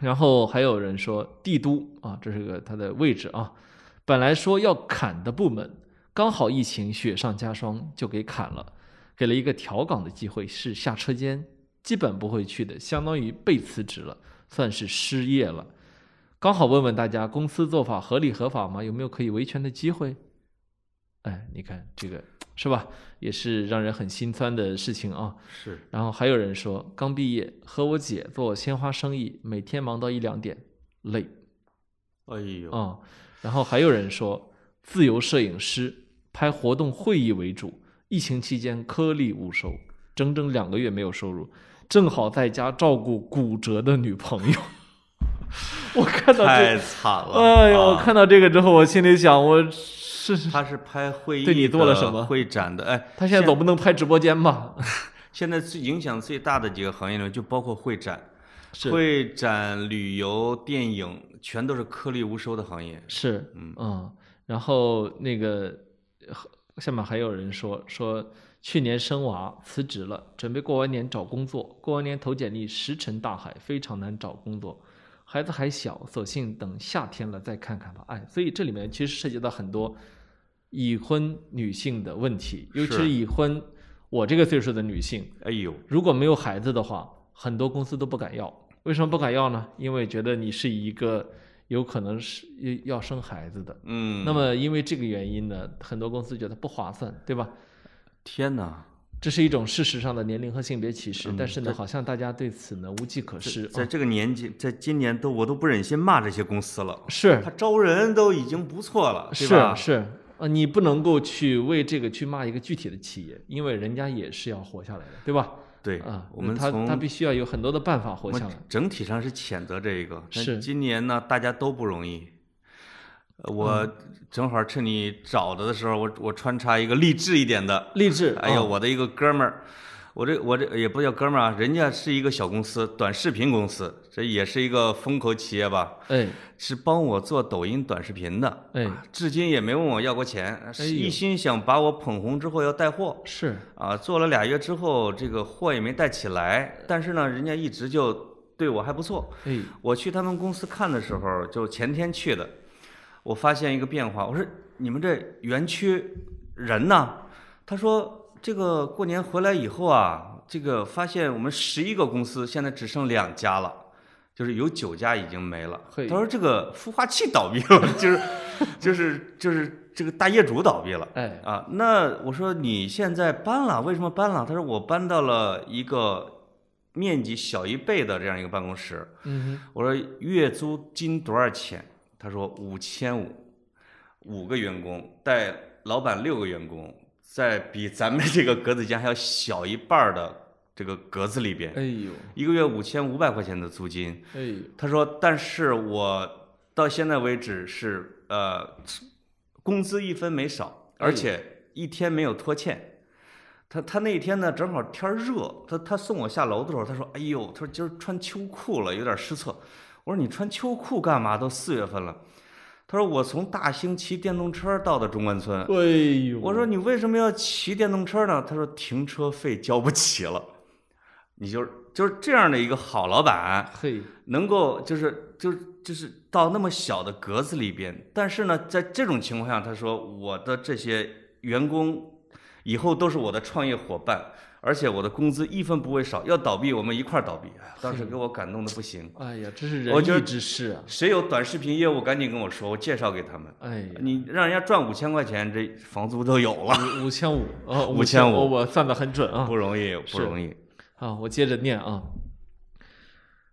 Speaker 1: 然后还有人说帝都啊，这是个它的位置啊，本来说要砍的部门，刚好疫情雪上加霜就给砍了，给了一个调岗的机会，是下车间，基本不会去的，相当于被辞职了，算是失业了。刚好问问大家，公司做法合理合法吗？有没有可以维权的机会？哎，你看这个是吧？也是让人很心酸的事情啊。
Speaker 2: 是。
Speaker 1: 然后还有人说，刚毕业和我姐做鲜花生意，每天忙到一两点，累。
Speaker 2: 哎呦。
Speaker 1: 啊，然后还有人说，自由摄影师拍活动会议为主，疫情期间颗粒无收，整整两个月没有收入，正好在家照顾骨折的女朋友。我看到
Speaker 2: 太惨了。
Speaker 1: 哎呦，我看到这个之后，我心里想，我。是，
Speaker 2: 他是拍会议
Speaker 1: 对你做了什么？
Speaker 2: 会展的，哎，
Speaker 1: 他现在总不能拍直播间吧？
Speaker 2: 现在最影响最大的几个行业呢，就包括会展、会展、旅游、电影，全都是颗粒无收的行业。
Speaker 1: 是，嗯嗯。然后那个下面还有人说说，去年生娃辞职了，准备过完年找工作，过完年投简历石沉大海，非常难找工作。孩子还小，索性等夏天了再看看吧。哎，所以这里面其实涉及到很多。已婚女性的问题，尤其是已婚，我这个岁数的女性，
Speaker 2: 哎呦，
Speaker 1: 如果没有孩子的话，很多公司都不敢要。为什么不敢要呢？因为觉得你是一个有可能是要生孩子的。
Speaker 2: 嗯，
Speaker 1: 那么因为这个原因呢，很多公司觉得不划算，对吧？
Speaker 2: 天哪，
Speaker 1: 这是一种事实上的年龄和性别歧视，但是呢，好像大家对此呢无计可施。
Speaker 2: 在这个年纪，在今年都我都不忍心骂这些公司了。
Speaker 1: 是
Speaker 2: 他招人都已经不错了，
Speaker 1: 是是。啊，你不能够去为这个去骂一个具体的企业，因为人家也是要活下来的，对吧？
Speaker 2: 对
Speaker 1: 啊，
Speaker 2: 我们
Speaker 1: 他他必须要有很多的办法活下来。
Speaker 2: 整体上是谴责这一个，
Speaker 1: 是
Speaker 2: 今年呢，大家都不容易。我正好趁你找的的时候，我我穿插一个励志一点的，
Speaker 1: 励志。
Speaker 2: 哎呦，我的一个哥们儿。我这我这也不叫哥们儿啊，人家是一个小公司，短视频公司，这也是一个风口企业吧？
Speaker 1: 哎，
Speaker 2: 是帮我做抖音短视频的，
Speaker 1: 哎，
Speaker 2: 至今也没问我要过钱，一心想把我捧红之后要带货。
Speaker 1: 是
Speaker 2: 啊，做了俩月之后，这个货也没带起来，但是呢，人家一直就对我还不错。
Speaker 1: 哎，
Speaker 2: 我去他们公司看的时候，就前天去的，我发现一个变化，我说你们这园区人呢？他说。这个过年回来以后啊，这个发现我们十一个公司现在只剩两家了，就是有九家已经没了。他说这个孵化器倒闭了，就是就是就是这个大业主倒闭了。
Speaker 1: 哎
Speaker 2: 啊，那我说你现在搬了，为什么搬了？他说我搬到了一个面积小一倍的这样一个办公室。
Speaker 1: 嗯
Speaker 2: 我说月租金多少钱？他说五千五，五个员工带老板六个员工。在比咱们这个格子间还要小一半的这个格子里边，
Speaker 1: 哎呦，
Speaker 2: 一个月五千五百块钱的租金，
Speaker 1: 哎呦，
Speaker 2: 他说，但是我到现在为止是呃，工资一分没少，而且一天没有拖欠。他他那天呢正好天热，他他送我下楼的时候，他说，哎呦，他说今儿穿秋裤了，有点失策。我说你穿秋裤干嘛？都四月份了。他说：“我从大兴骑电动车到的中关村。”
Speaker 1: 哎呦！
Speaker 2: 我说：“你为什么要骑电动车呢？”他说：“停车费交不起了。”你就是就是这样的一个好老板，
Speaker 1: 嘿，
Speaker 2: 能够就是就是就是到那么小的格子里边，但是呢，在这种情况下，他说：“我的这些员工以后都是我的创业伙伴。”而且我的工资一分不会少，要倒闭我们一块儿倒闭。当时给我感动的不行。
Speaker 1: 哎呀，这是仁义之事啊！
Speaker 2: 谁有短视频业务，赶紧跟我说，我介绍给他们。
Speaker 1: 哎，
Speaker 2: 你让人家赚五千块钱，这房租都有了。
Speaker 1: 五千五啊，五
Speaker 2: 千五，
Speaker 1: 我算的很准啊，
Speaker 2: 不容易，不容易。
Speaker 1: 啊，我接着念啊，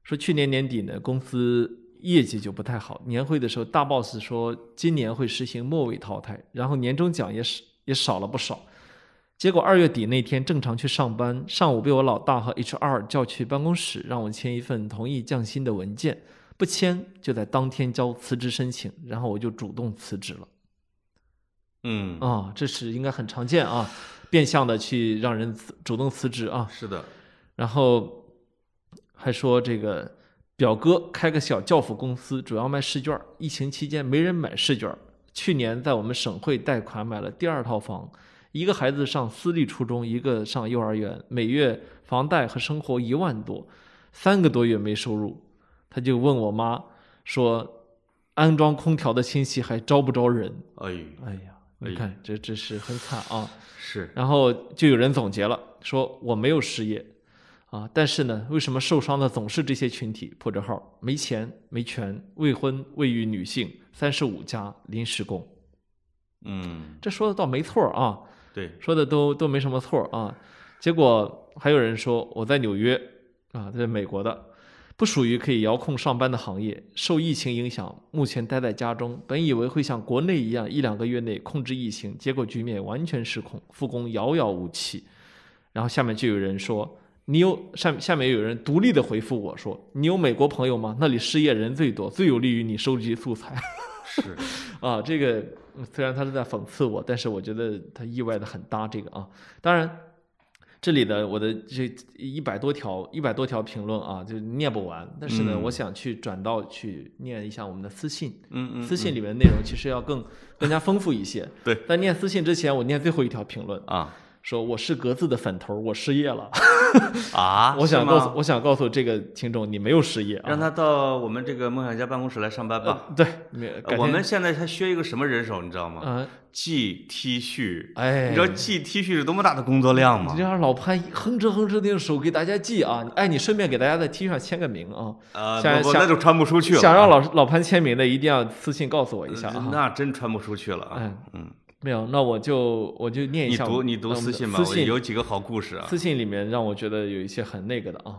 Speaker 1: 说去年年底呢，公司业绩就不太好，年会的时候大 boss 说今年会实行末位淘汰，然后年终奖也是也少了不少。结果二月底那天正常去上班，上午被我老大和 HR 叫去办公室，让我签一份同意降薪的文件，不签就在当天交辞职申请，然后我就主动辞职了。
Speaker 2: 嗯
Speaker 1: 啊，这是应该很常见啊。变相的去让人辞主动辞职啊。
Speaker 2: 是的，
Speaker 1: 然后还说这个表哥开个小教辅公司，主要卖试卷。疫情期间没人买试卷，去年在我们省会贷款买了第二套房，一个孩子上私立初中，一个上幼儿园，每月房贷和生活一万多，三个多月没收入，他就问我妈说，安装空调的亲戚还招不招人？
Speaker 2: 哎，
Speaker 1: 哎呀，你
Speaker 2: 哎
Speaker 1: 看这这是很惨啊。
Speaker 2: 是，
Speaker 1: 然后就有人总结了，说我没有失业，啊，但是呢，为什么受伤的总是这些群体？破折号，没钱、没权、未婚、未育女性、三十五加、临时工，
Speaker 2: 嗯，
Speaker 1: 这说的倒没错儿啊，
Speaker 2: 对，
Speaker 1: 说的都都没什么错啊。结果还有人说我在纽约啊，在美国的，不属于可以遥控上班的行业，受疫情影响，目前待在家中。本以为会像国内一样一两个月内控制疫情，结果局面完全失控，复工遥遥无期。然后下面就有人说。你有下下面有人独立的回复我说：“你有美国朋友吗？那里失业人最多，最有利于你收集素材。”
Speaker 2: 是，
Speaker 1: 啊，这个嗯虽然他是在讽刺我，但是我觉得他意外的很搭这个啊。当然，这里的我的这一百多条一百多条评论啊，就念不完。但是呢，
Speaker 2: 嗯
Speaker 1: 我想去转到去念一下我们的私信，
Speaker 2: 嗯嗯，
Speaker 1: 私信
Speaker 2: 嗯
Speaker 1: 里面的内容其实要更更加丰富一些。
Speaker 2: 对，
Speaker 1: 在念私信之前，我念最后一条评论，
Speaker 2: 啊
Speaker 1: 说我是格子的粉头，我失业了。
Speaker 2: 啊，
Speaker 1: 我想告诉我想告诉这个听众，你没有失业啊。
Speaker 2: 让他到我们这个梦想家办公室来上班吧。
Speaker 1: 呃对，
Speaker 2: 我们现在还缺一个什么人手，你知道吗？
Speaker 1: 嗯、
Speaker 2: 寄 T 恤，
Speaker 1: 哎，
Speaker 2: 你知道寄 T 恤是多么大的工作量吗
Speaker 1: 你这？样老潘哼哧哼哧的用手给大家寄啊，哎，你顺便给大家在 T 恤上签个名啊。
Speaker 2: 啊，
Speaker 1: 想想
Speaker 2: 不不那就穿不出去了。
Speaker 1: 想让老老潘签名的，一定要私信告诉我一下啊。
Speaker 2: 那真穿不出去了啊。
Speaker 1: 嗯
Speaker 2: 嗯，
Speaker 1: 没有，那我就我就念一下。
Speaker 2: 你读你读私信吧，我
Speaker 1: 私信
Speaker 2: 有几个好故事啊。
Speaker 1: 私信里面让我觉得有一些很那个的啊。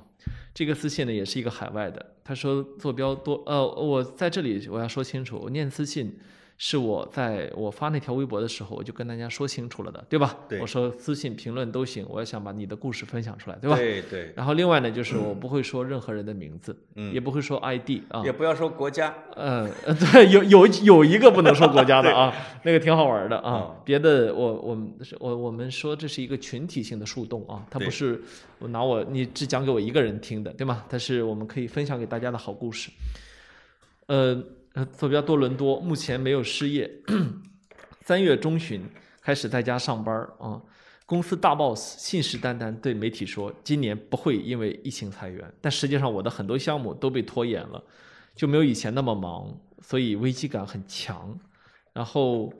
Speaker 1: 这个私信呢也是一个海外的，他说坐标多呃，我在这里我要说清楚，我念私信是我在我发那条微博的时候我就跟大家说清楚了的，对吧？
Speaker 2: 对
Speaker 1: 我说私信评论都行，我也想把你的故事分享出来，对吧？
Speaker 2: 对对，
Speaker 1: 然后另外呢，就是我不会说任何人的名字，
Speaker 2: 嗯
Speaker 1: 也不会说 ID 啊，
Speaker 2: 也不要说国家。
Speaker 1: 嗯，呃对，有有有一个不能说国家的 啊，那个挺好玩的啊
Speaker 2: 嗯。
Speaker 1: 别的我我们是我我们说这是一个群体性的树洞啊，它不是我拿我你只讲给我一个人听的，对吗？它是我们可以分享给大家的好故事。呃，呃坐标多伦多，目前没有失业，三月中旬开始在家上班啊。公司大 boss 信誓旦旦对媒体说，今年不会因为疫情裁员，但实际上我的很多项目都被拖延了，就没有以前那么忙，所以危机感很强。然后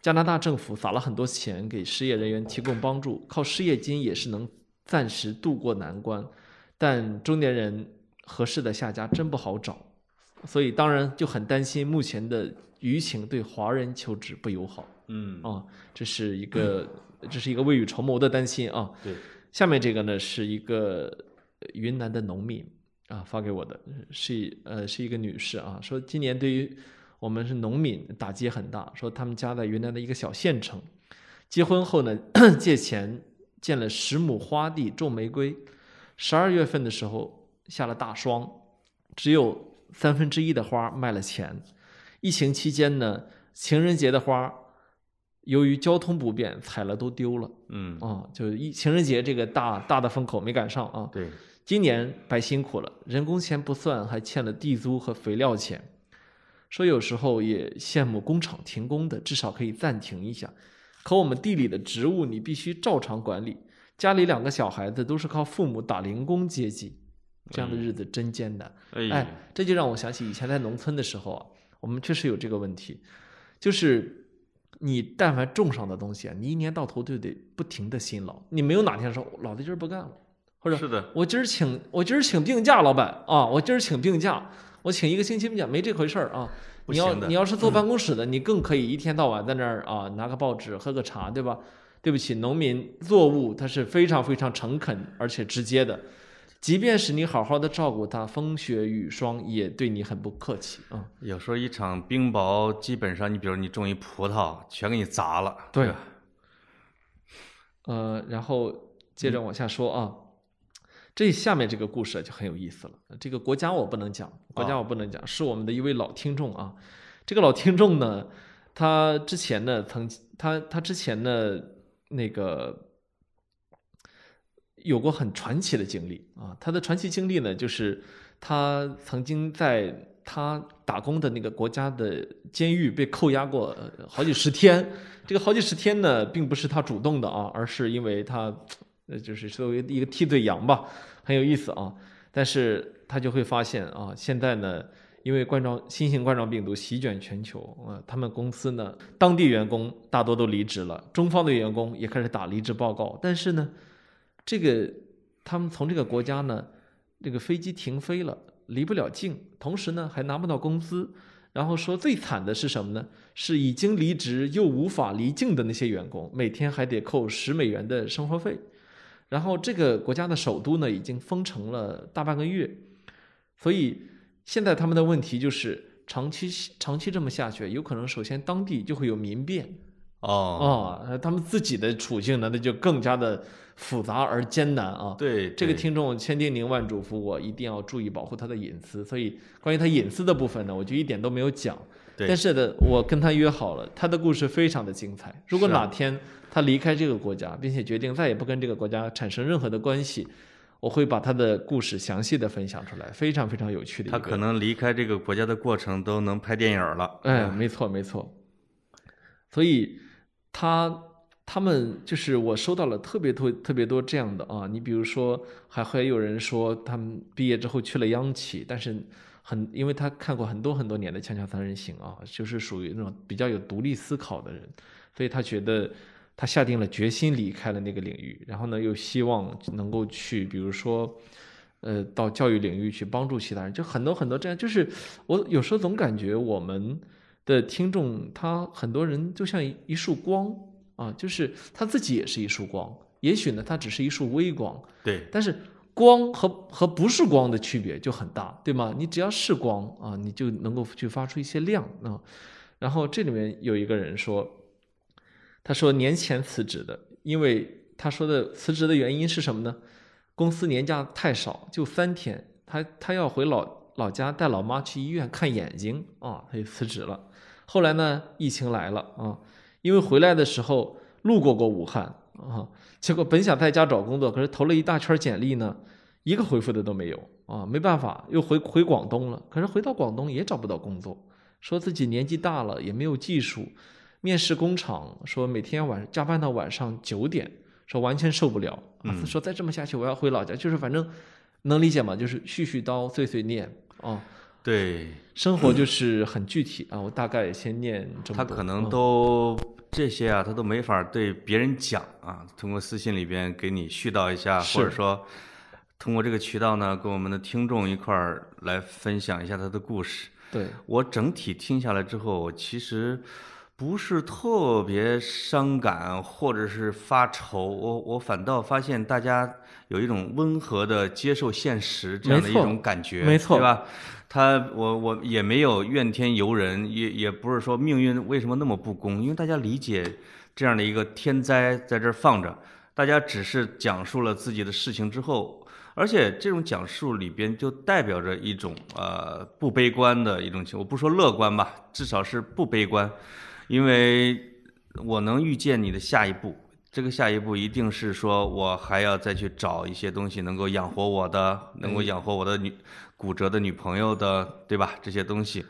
Speaker 1: 加拿大政府撒了很多钱给失业人员提供帮助，靠失业金也是能暂时渡过难关，但中年人合适的下家真不好找，所以当然就很担心目前的舆情对华人求职不友好
Speaker 2: 嗯，
Speaker 1: 啊，这是一个这是一个未雨绸缪的担心啊。
Speaker 2: 对，
Speaker 1: 下面这个呢是一个呃云南的农民啊发给我的，是呃是一个女士啊，说今年对于我们是农民打击很大，说他们家在云南的一个小县城，结婚后呢 借钱建了十亩花地种玫瑰，十二月份的时候下了大霜，只有三分之一的花卖了钱。疫情期间呢，情人节的花由于交通不便采了都丢了。
Speaker 2: 嗯，
Speaker 1: 啊，就是一情人节这个大大的风口没赶上啊。
Speaker 2: 对，
Speaker 1: 今年白辛苦了，人工钱不算，还欠了地租和肥料钱。说有时候也羡慕工厂停工的，至少可以暂停一下。可我们地里的植物你必须照常管理，家里两个小孩子都是靠父母打零工接济，这样的日子真艰难。
Speaker 2: 哎，
Speaker 1: 哎，这就让我想起以前在农村的时候啊，我们确实有这个问题，就是你但凡种上的东西啊，你一年到头就得不停的辛劳，你没有哪天说老子今儿不干了，或者
Speaker 2: 是的，
Speaker 1: 我今儿请我今儿请病假，老板啊，我今儿请病假，我请一个星期病假，没这回事儿啊。你要你要是坐办公室的，你更可以一天到晚在那儿啊拿个报纸喝个茶，对吧？对不起，农民作物它是非常非常诚恳而且直接的，即便是你好好的照顾它，风雪雨霜也对你很不客气啊。
Speaker 2: 有时候一场冰雹，基本上你比如你种一葡萄，全给你砸了。
Speaker 1: 对
Speaker 2: 吧
Speaker 1: 呃，然后接着往下说啊，这下面这个故事就很有意思了。这个国家我不能讲，国家我不能讲，是我们的一位老听众啊。这个老听众呢，他之前呢曾他他之前呢那个有过很传奇的经历啊。他的传奇经历呢，就是他曾经在他打工的那个国家的监狱被扣押过好几十天。这个好几十天呢，并不是他主动的啊，而是因为他呃，就是作为一个替罪羊吧，很有意思啊。但是他就会发现啊，现在呢。因为冠状新型冠状病毒席卷全球啊，他们公司呢，当地员工大多都离职了，中方的员工也开始打离职报告。但是呢，这个他们从这个国家呢，这个飞机停飞了，离不了境，同时呢还拿不到工资。然后说最惨的是什么呢？是已经离职又无法离境的那些员工，每天还得扣十美元的生活费。然后这个国家的首都呢，已经封城了大半个月，所以。现在他们的问题就是长期长期这么下去，有可能首先当地就会有民变，
Speaker 2: 哦，
Speaker 1: 啊，他们自己的处境呢，那就更加的复杂而艰难啊。
Speaker 2: 对，
Speaker 1: 这个听众千叮咛万嘱咐我一定要注意保护他的隐私，所以关于他隐私的部分呢，我就一点都没有讲。但是呢，我跟他约好了，他的故事非常的精彩。如果哪天他离开这个国家，并且决定再也不跟这个国家产生任何的关系。我会把他的故事详细的分享出来，非常非常有趣的。
Speaker 2: 他可能离开这个国家的过程都能拍电影了。
Speaker 1: 哎，没错没错。所以他他们就是我收到了特别多特别多这样的啊，你比如说还会有人说他们毕业之后去了央企，但是很因为他看过很多很多年的《锵锵三人行》啊，就是属于那种比较有独立思考的人，所以他觉得。他下定了决心离开了那个领域，然后呢，又希望能够去，比如说，呃，到教育领域去帮助其他人，就很多很多这样。就是我有时候总感觉我们的听众，他很多人就像一束光啊，就是他自己也是一束光。也许呢，他只是一束微光，
Speaker 2: 对。
Speaker 1: 但是光和和不是光的区别就很大，对吗？你只要是光啊，你就能够去发出一些亮啊。然后这里面有一个人说。他说年前辞职的，因为他说的辞职的原因是什么呢？公司年假太少，就三天，他他要回老老家带老妈去医院看眼睛啊，他就辞职了。后来呢，疫情来了啊，因为回来的时候路过过武汉啊，结果本想在家找工作，可是投了一大圈简历呢，一个回复的都没有啊，没办法，又回回广东了。可是回到广东也找不到工作，说自己年纪大了，也没有技术。面试工厂说每天晚加班到晚上九点，说完全受不了。
Speaker 2: 嗯，
Speaker 1: 说再这么下去我要回老家，就是反正能理解吗？就是絮絮叨碎碎念啊。
Speaker 2: 对，
Speaker 1: 生活就是很具体啊。我大概先念这么
Speaker 2: 多。他可能都这些啊，他都没法对别人讲啊。通过私信里边给你絮叨一下，或者说通过这个渠道呢，跟我们的听众一块儿来分享一下他的故事。
Speaker 1: 对
Speaker 2: 我整体听下来之后，其实。不是特别伤感，或者是发愁，我我反倒发现大家有一种温和的接受现实这样的一种感觉，
Speaker 1: 没错，
Speaker 2: 对吧？他我我也没有怨天尤人，也也不是说命运为什么那么不公，因为大家理解这样的一个天灾在这儿放着，大家只是讲述了自己的事情之后，而且这种讲述里边就代表着一种呃不悲观的一种情，我不说乐观吧，至少是不悲观。因为我能预见你的下一步，这个下一步一定是说我还要再去找一些东西能够养活我的，能够养活我的女骨折的女朋友的，对吧？这些东西，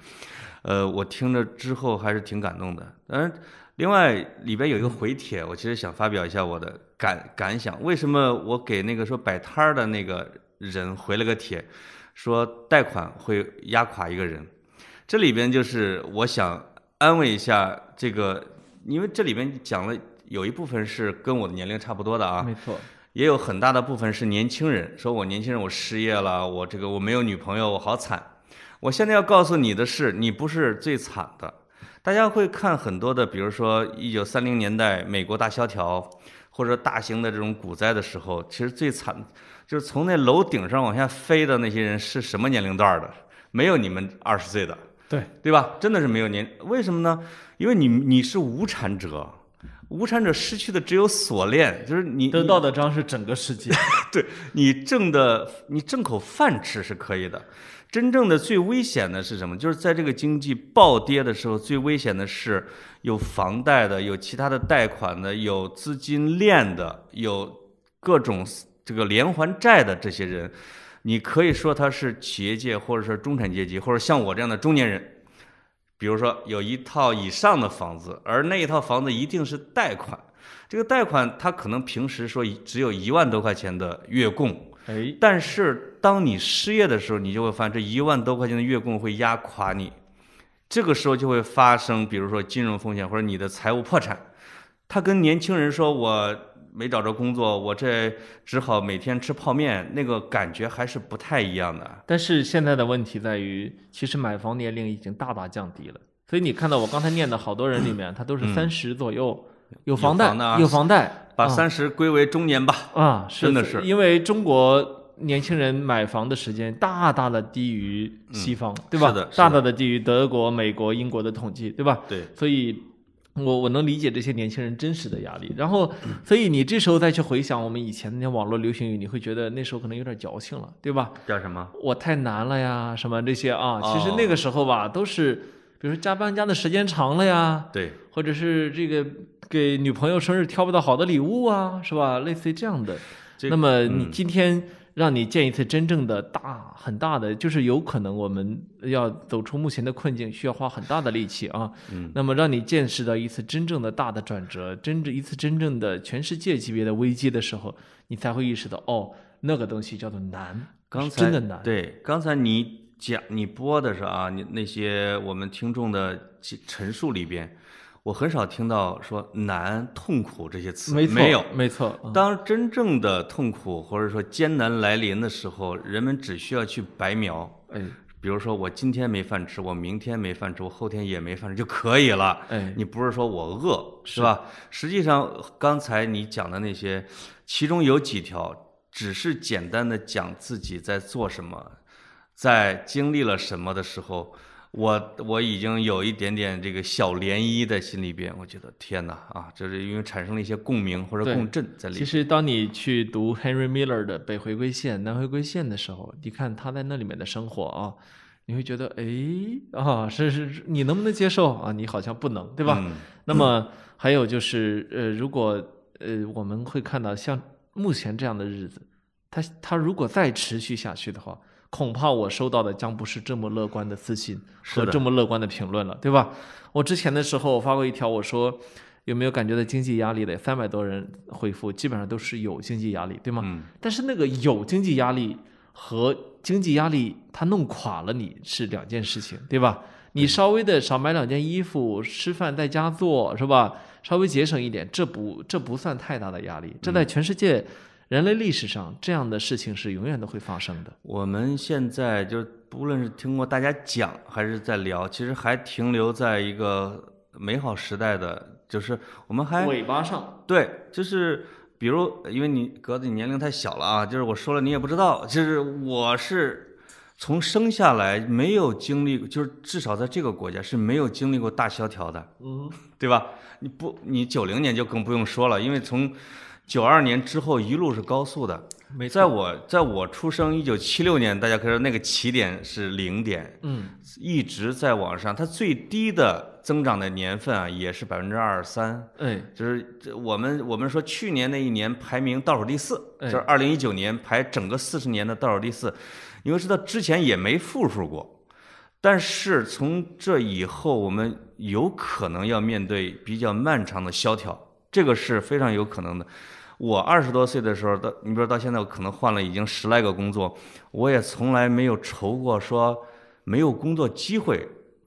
Speaker 2: 呃，我听着之后还是挺感动的。嗯，另外里边有一个回帖，我其实想发表一下我的感感想。为什么我给那个说摆摊儿的那个人回了个帖，说贷款会压垮一个人？这里边就是我想。安慰一下这个，因为这里边讲了有一部分是跟我的年龄差不多的啊，
Speaker 1: 没错，
Speaker 2: 也有很大的部分是年轻人，说我年轻人我失业了，我这个我没有女朋友，我好惨。我现在要告诉你的是，你不是最惨的。大家会看很多的，比如说一九三零年代美国大萧条，或者大型的这种股灾的时候，其实最惨就是从那楼顶上往下飞的那些人是什么年龄段的？没有你们二十岁的。
Speaker 1: 对
Speaker 2: 对吧？真的是没有年，为什么呢？因为你你是无产者，无产者失去的只有锁链，就是你
Speaker 1: 得到的章是整个世界。
Speaker 2: 对你挣的，你挣口饭吃是可以的。真正的最危险的是什么？就是在这个经济暴跌的时候，最危险的是有房贷的，有其他的贷款的，有资金链的，有各种这个连环债的这些人，你可以说他是企业界或者说中产阶级，或者像我这样的中年人。比如说有一套以上的房子，而那一套房子一定是贷款，这个贷款他可能平时说只有一万多块钱的月供，
Speaker 1: 哎，
Speaker 2: 但是当你失业的时候，你就会发现这一万多块钱的月供会压垮你，这个时候就会发生，比如说金融风险或者你的财务破产。他跟年轻人说：“我没找着工作，我这只好每天吃泡面。”那个感觉还是不太一样的。
Speaker 1: 但是现在的问题在于，其实买房年龄已经大大降低了。所以你看到我刚才念的好多人里面，他都是三十左右，有房贷，有房贷，
Speaker 2: 把三十归为中年吧。
Speaker 1: 啊，
Speaker 2: 真的是，
Speaker 1: 因为中国年轻人买房的时间大大的低于西方，对吧？
Speaker 2: 是的，
Speaker 1: 大大的低于德国、美国、英国的统计，对吧？
Speaker 2: 对，
Speaker 1: 所以。我我能理解这些年轻人真实的压力，然后，所以你这时候再去回想我们以前那些网络流行语，你会觉得那时候可能有点矫情了，对吧？
Speaker 2: 叫什么？
Speaker 1: 我太难了呀，什么这些啊？其实那个时候吧，都是，比如说加班加的时间长了呀，
Speaker 2: 对，
Speaker 1: 或者是这个给女朋友生日挑不到好的礼物啊，是吧？类似于这样的。那么你今天。让你见一次真正的大很大的，就是有可能我们要走出目前的困境，需要花很大的力气啊。
Speaker 2: 嗯。
Speaker 1: 那么让你见识到一次真正的大的转折，真正一次真正的全世界级别的危机的时候，你才会意识到，哦，那个东西叫做难，
Speaker 2: 刚才
Speaker 1: 真的难。
Speaker 2: 对，刚才你讲你播的是啊，你那些我们听众的陈述里边。我很少听到说难、痛苦这些词，没有，
Speaker 1: 没错。
Speaker 2: 当真正的痛苦或者说艰难来临的时候，人们只需要去白描，
Speaker 1: 哎，
Speaker 2: 比如说我今天没饭吃，我明天没饭吃，我后天也没饭吃就可以了。
Speaker 1: 哎，
Speaker 2: 你不是说我饿，是吧？实际上，刚才你讲的那些，其中有几条只是简单的讲自己在做什么，在经历了什么的时候。我我已经有一点点这个小涟漪在心里边，我觉得天哪啊，就是因为产生了一些共鸣或者共振在里面。
Speaker 1: 其实当你去读 Henry Miller 的《北回归线》《南回归线》的时候，你看他在那里面的生活啊，你会觉得哎啊，是是，你能不能接受啊？你好像不能，对吧？那么还有就是呃，如果呃我们会看到像目前这样的日子，他他如果再持续下去的话。恐怕我收到的将不是这么乐观的私信和这么乐观的评论了，对吧？我之前的时候发过一条，我说有没有感觉到经济压力的？三百多人回复，基本上都是有经济压力，对吗？
Speaker 2: 嗯。
Speaker 1: 但是那个有经济压力和经济压力它弄垮了你是两件事情，对吧？你稍微的少买两件衣服，吃饭在家做，是吧？稍微节省一点，这不这不算太大的压力，这在全世界。人类历史上这样的事情是永远都会发生的。
Speaker 2: 我们现在就不论是听过大家讲，还是在聊，其实还停留在一个美好时代的，就是我们还
Speaker 1: 尾巴上。
Speaker 2: 对，就是比如，因为你格子你年龄太小了啊，就是我说了你也不知道，就是我是从生下来没有经历，就是至少在这个国家是没有经历过大萧条的，
Speaker 1: 嗯，
Speaker 2: 对吧？你不，你九零年就更不用说了，因为从九二年之后一路是高速的，在我在我出生一九七六年，大家可以说那个起点是零点，
Speaker 1: 嗯，
Speaker 2: 一直在往上，它最低的增长的年份啊也是百分之二十三，
Speaker 1: 哎，
Speaker 2: 就是我们我们说去年那一年排名倒数第四，就是二零一九年排整个四十年的倒数第四，因为知道之前也没负数过，但是从这以后我们有可能要面对比较漫长的萧条，这个是非常有可能的。我二十多岁的时候，到你比如到现在，我可能换了已经十来个工作，我也从来没有愁过说没有工作机会，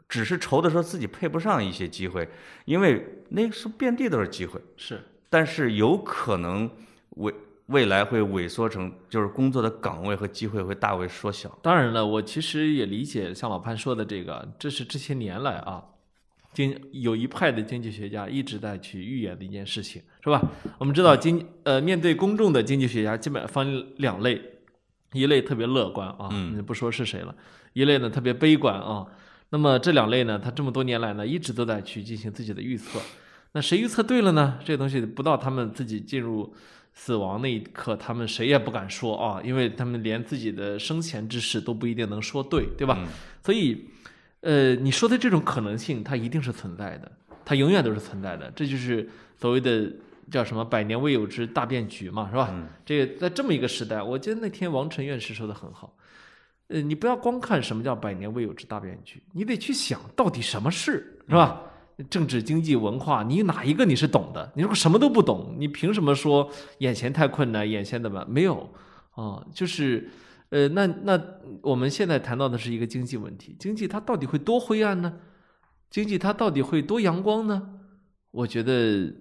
Speaker 2: 只是愁的说自己配不上一些机会，因为那个时候遍地都是机会。
Speaker 1: 是，
Speaker 2: 但是有可能未未来会萎缩成，就是工作的岗位和机会会大为缩小。
Speaker 1: 当然了，我其实也理解像老潘说的这个，这是这些年来啊。经有一派的经济学家一直在去预言的一件事情，是吧？我们知道经呃面对公众的经济学家基本分两类，一类特别乐观啊，嗯，不说是谁了，一类呢特别悲观啊。那么这两类呢，他这么多年来呢一直都在去进行自己的预测。那谁预测对了呢？这个东西不到他们自己进入死亡那一刻，他们谁也不敢说啊，因为他们连自己的生前之事都不一定能说对，对吧？所以。呃，你说的这种可能性，它一定是存在的，它永远都是存在的。这就是所谓的叫什么“百年未有之大变局”嘛，是吧？
Speaker 2: 嗯
Speaker 1: 这个在这么一个时代，我觉得那天王晨院士说的很好，呃，你不要光看什么叫“百年未有之大变局”，你得去想到底什么事，是吧？政治、经济、文化，你哪一个你是懂的？你如果什么都不懂，你凭什么说眼前太困难？眼前怎么没有啊，就是呃，那那我们现在谈到的是一个经济问题，经济它到底会多灰暗呢？经济它到底会多阳光呢？我觉得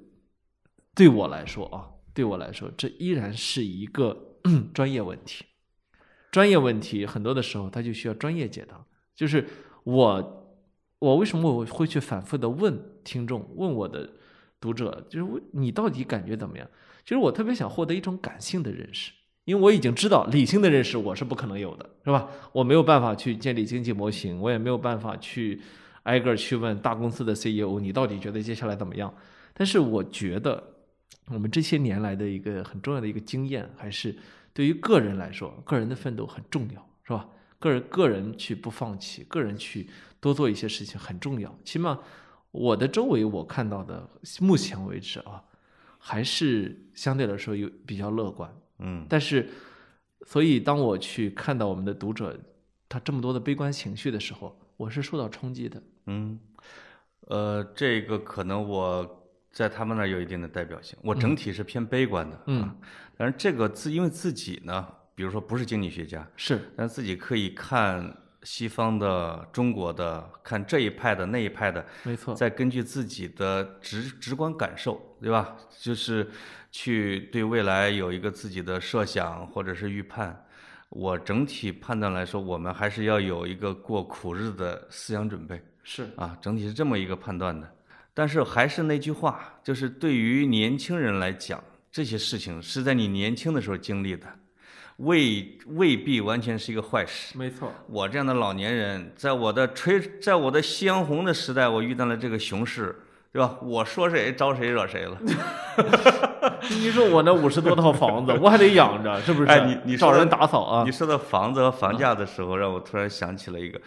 Speaker 1: 对我来说啊，对我来说，这依然是一个 专业问题。专业问题很多的时候，它就需要专业解答。就是我，我为什么我会去反复的问听众，问我的读者，就是你到底感觉怎么样？其实我特别想获得一种感性的认识，因为我已经知道理性的认识我是不可能有的，是吧？我没有办法去建立经济模型，我也没有办法去挨个去问大公司的 CEO，你到底觉得接下来怎么样？但是我觉得，我们这些年来的一个很重要的一个经验，还是对于个人来说，个人的奋斗很重要，是吧？个人个人去不放弃，个人去多做一些事情很重要。起码我的周围我看到的，目前为止啊，还是相对来说有比较乐观。
Speaker 2: 嗯
Speaker 1: 但是，所以当我去看到我们的读者他这么多的悲观情绪的时候，我是受到冲击的。
Speaker 2: 嗯，呃，这个可能我在他们那儿有一定的代表性，我整体是偏悲观的。
Speaker 1: 嗯
Speaker 2: 啊，但是这个自因为自己呢，比如说不是经济学家，
Speaker 1: 是，
Speaker 2: 但自己可以看西方的、中国的，看这一派的、那一派的，
Speaker 1: 没错。
Speaker 2: 再根据自己的直直观感受，对吧？就是去对未来有一个自己的设想或者是预判。我整体判断来说，我们还是要有一个过苦日子的思想准备
Speaker 1: 是，
Speaker 2: 啊，整体是这么一个判断的。但是还是那句话，就是对于年轻人来讲，这些事情是在你年轻的时候经历的，未未必完全是一个坏事。
Speaker 1: 没错。
Speaker 2: 我这样的老年人，在我的吹，在我的夕阳红的时代，我遇到了这个熊市，对吧？我说谁招谁惹谁了？
Speaker 1: 你说我那五十多套房子，我还得养着，是不是？
Speaker 2: 哎你你
Speaker 1: 找人打扫啊
Speaker 2: 你？说到房子和房价的时候，让我突然想起了一个，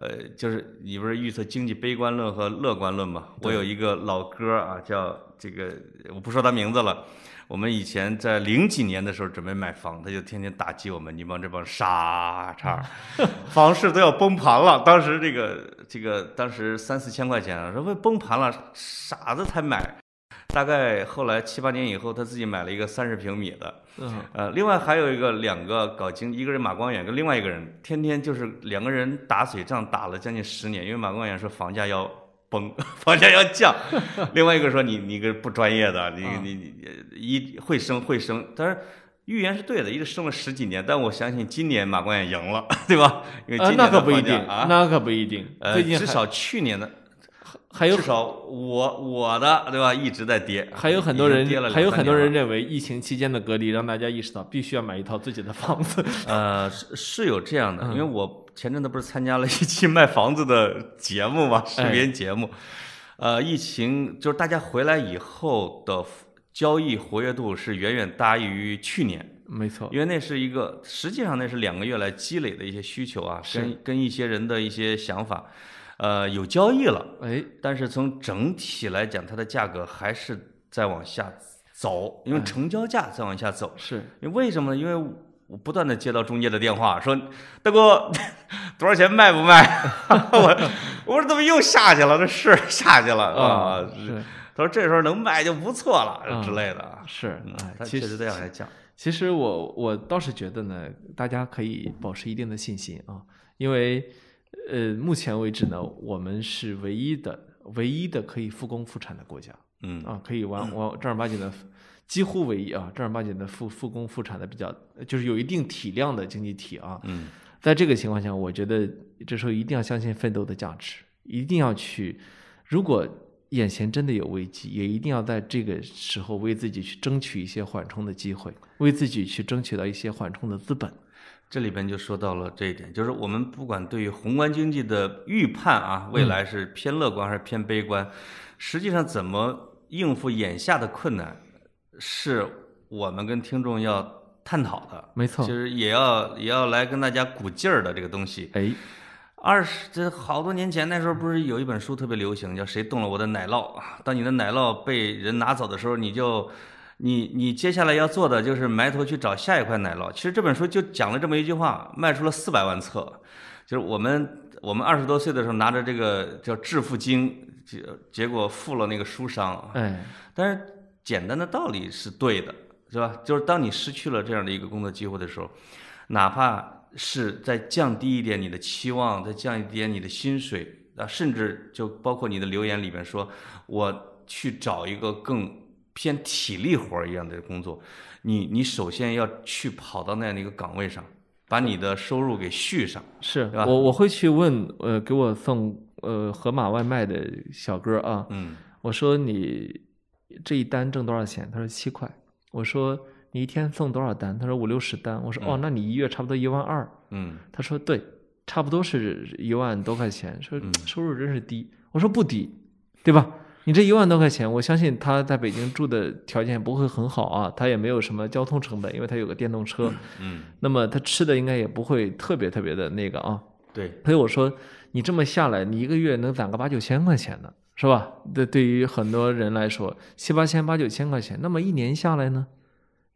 Speaker 2: 呃，就是你不是预测经济悲观论和乐观论吗？我有一个老哥啊，叫这个，我不说他名字了。我们以前在零几年的时候准备买房，他就天天打击我们，你们这帮傻叉，房市都要崩盘了。当时这个这个当时三四千块钱啊，说会崩盘了，傻子才买。大概后来七八年以后，他自己买了一个三十平米的，
Speaker 1: 嗯，
Speaker 2: 呃，另外还有一个两个搞经，一个人马光远跟另外一个人，天天就是两个人打水仗打了将近十年，因为马光远说房价要崩，房价要降，另外一个说你你个不专业的，你
Speaker 1: 啊
Speaker 2: 你你一会升会升，但是预言是对的，一直升了十几年，但我相信今年马光远赢了，对吧？因为
Speaker 1: 啊
Speaker 2: 今，年的
Speaker 1: 那可不一定，
Speaker 2: 啊，
Speaker 1: 那可不一定。
Speaker 2: 呃，
Speaker 1: 最近还
Speaker 2: 至少去年的，
Speaker 1: 还有
Speaker 2: 至少我我的对吧，一直在跌，
Speaker 1: 还有很多人，还有很多人认为疫情期间的隔离让大家意识到必须要买一套自己的房子。
Speaker 2: 呃，是是有这样的，因为
Speaker 1: 嗯
Speaker 2: 我前阵子不是参加了一期卖房子的节目嘛，视
Speaker 1: 哎
Speaker 2: 频节目。呃，疫情就是大家回来以后的交易活跃度是远远大于去年，
Speaker 1: 没错，
Speaker 2: 因为那是一个实际上那是两个月来积累的一些需求啊，跟跟一些人的一些想法，呃，有交易了，
Speaker 1: 哎，
Speaker 2: 但是从整体来讲，它的价格还是在往下走，因为
Speaker 1: 哎
Speaker 2: 成交价在往下走。
Speaker 1: 是
Speaker 2: 因为为什么呢？因为我不断的接到中介的电话，说大哥 多少钱卖不卖？我我说怎么又下去了？这是下去了啊！
Speaker 1: 是
Speaker 2: 他说这时候能卖就不错了
Speaker 1: 啊
Speaker 2: 之类的啊。
Speaker 1: 是
Speaker 2: 他确实
Speaker 1: 其实
Speaker 2: 在往下降。
Speaker 1: 其实我我倒是觉得呢，大家可以保持一定的信心啊，因为呃，目前为止呢，我们是唯一的唯一的可以复工复产的国家
Speaker 2: 嗯
Speaker 1: 啊，可以完完正儿八经的，几乎唯一啊，正儿八经的复复工复产的比较，就是有一定体量的经济体啊。
Speaker 2: 嗯
Speaker 1: 在这个情况下，我觉得这时候一定要相信奋斗的价值，一定要去，如果眼前真的有危机，也一定要在这个时候为自己去争取一些缓冲的机会，为自己去争取到一些缓冲的资本。
Speaker 2: 这里边就说到了这一点，就是我们不管对于宏观经济的预判啊，未来是偏乐观还是偏悲观，实际上怎么应付眼下的困难，是我们跟听众要探讨的。
Speaker 1: 没错
Speaker 2: 其，实也要也要来跟大家鼓劲儿的这个东西。
Speaker 1: 哎，
Speaker 2: 二十这好多年前，那时候不是有一本书特别流行，叫《谁动了我的奶酪》啊？当你的奶酪被人拿走的时候，你就，你你接下来要做的就是埋头去找下一块奶酪。其实这本书就讲了这么一句话，卖出了四百万册。就是我们我们二十多岁的时候拿着这个叫致富经，结结果负了那个书商。
Speaker 1: 哎，
Speaker 2: 但是简单的道理是对的，是吧？就是当你失去了这样的一个工作机会的时候，哪怕是再降低一点你的期望，再降一点你的薪水啊，甚至就包括你的留言里面说，我去找一个更偏体力活儿一样的工作，你你首先要去跑到那样的一个岗位上，把你的收入给续上。
Speaker 1: 是我我会去问呃给我送呃盒马外卖的小哥啊，
Speaker 2: 嗯
Speaker 1: 我说你这一单挣多少钱？他说七块。我说你一天送多少单？他说五六十单。我说哦，那你一月差不多一万二。
Speaker 2: 嗯
Speaker 1: 他说对，差不多是一万多块钱。说
Speaker 2: 嗯
Speaker 1: 收入真是低。我说不低，对吧？你这一万多块钱，我相信他在北京住的条件不会很好啊，他也没有什么交通成本，因为他有个电动车。
Speaker 2: 嗯，
Speaker 1: 那么他吃的应该也不会特别特别的那个啊。
Speaker 2: 对，
Speaker 1: 所以我说，你这么下来，你一个月能攒个八九千块钱呢，是吧？对，对于很多人来说，七八千、八九千块钱，那么一年下来呢？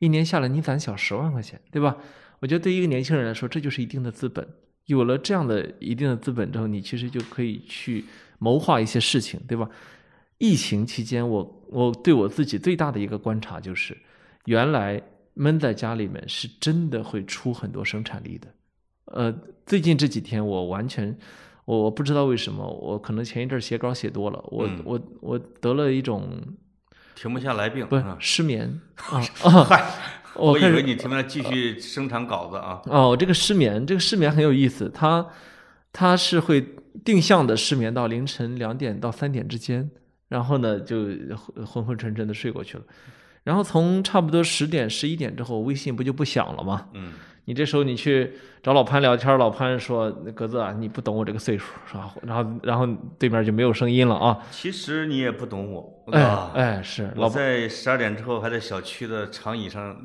Speaker 1: 一年下来，你攒小十万块钱，对吧？我觉得对于一个年轻人来说，这就是一定的资本。有了这样的一定的资本之后，你其实就可以去谋划一些事情，对吧？疫情期间我，我对我自己最大的一个观察就是，原来闷在家里面是真的会出很多生产力的。呃，最近这几天我完全，我我不知道为什么，我可能前一阵写稿写多了，我、
Speaker 2: 嗯
Speaker 1: 我我得了一种
Speaker 2: 停不下来病
Speaker 1: 不。失眠啊 啊！
Speaker 2: 嗨，我以为你停不下来继续生产稿子啊。
Speaker 1: 哦，这个失眠，这个失眠很有意思，它它是会定向的失眠到凌晨两点到三点之间，然后呢就昏昏昏沉沉的睡过去了，然后从差不多十点十一点之后，微信不就不响了吗？
Speaker 2: 嗯
Speaker 1: 你这时候你去找老潘聊天，老潘说：“格子啊，你不懂我这个岁数，是吧？”然后然后对面就没有声音了啊！
Speaker 2: 其实你也不懂我，
Speaker 1: 哎
Speaker 2: 啊
Speaker 1: 哎，是
Speaker 2: 我在十二点之后还在小区的长椅上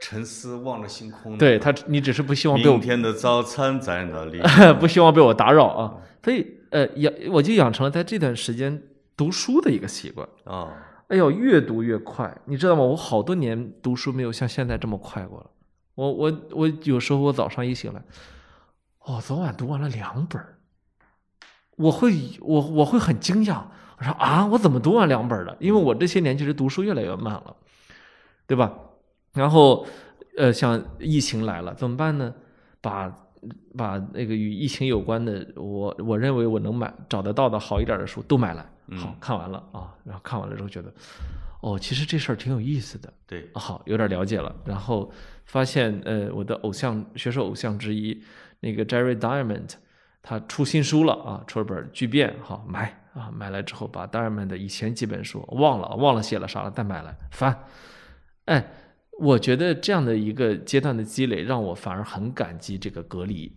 Speaker 2: 沉思，望着星空。
Speaker 1: 对他，你只是不希望被我
Speaker 2: 明天的早餐在哪里？
Speaker 1: 不希望被我打扰啊，所以呃养我就养成了在这段时间读书的一个习惯。
Speaker 2: 啊，
Speaker 1: 哎呦，越读越快，你知道吗？我好多年读书没有像现在这么快过了。我我我有时候我早上一醒来，哦，昨晚读完了两本儿我会我我会很惊讶，我说啊，我怎么读完两本了？因为我这些年其实读书越来越慢了，对吧？然后呃，像疫情来了怎么办呢？把把那个与疫情有关的，我我认为我能买找得到的好一点的书都买来，好看完了啊，然后看完了之后觉得，哦，其实这事儿挺有意思的，
Speaker 2: 对，
Speaker 1: 好，有点了解了。然后发现，呃，我的偶像学术偶像之一，那个 Jerry Diamond，他出新书了啊，出了本《巨变》，好买啊，买来之后把 Diamond 的以前几本书忘了，忘了写了啥了，再买来翻。哎，我觉得这样的一个阶段的积累，让我反而很感激这个隔离。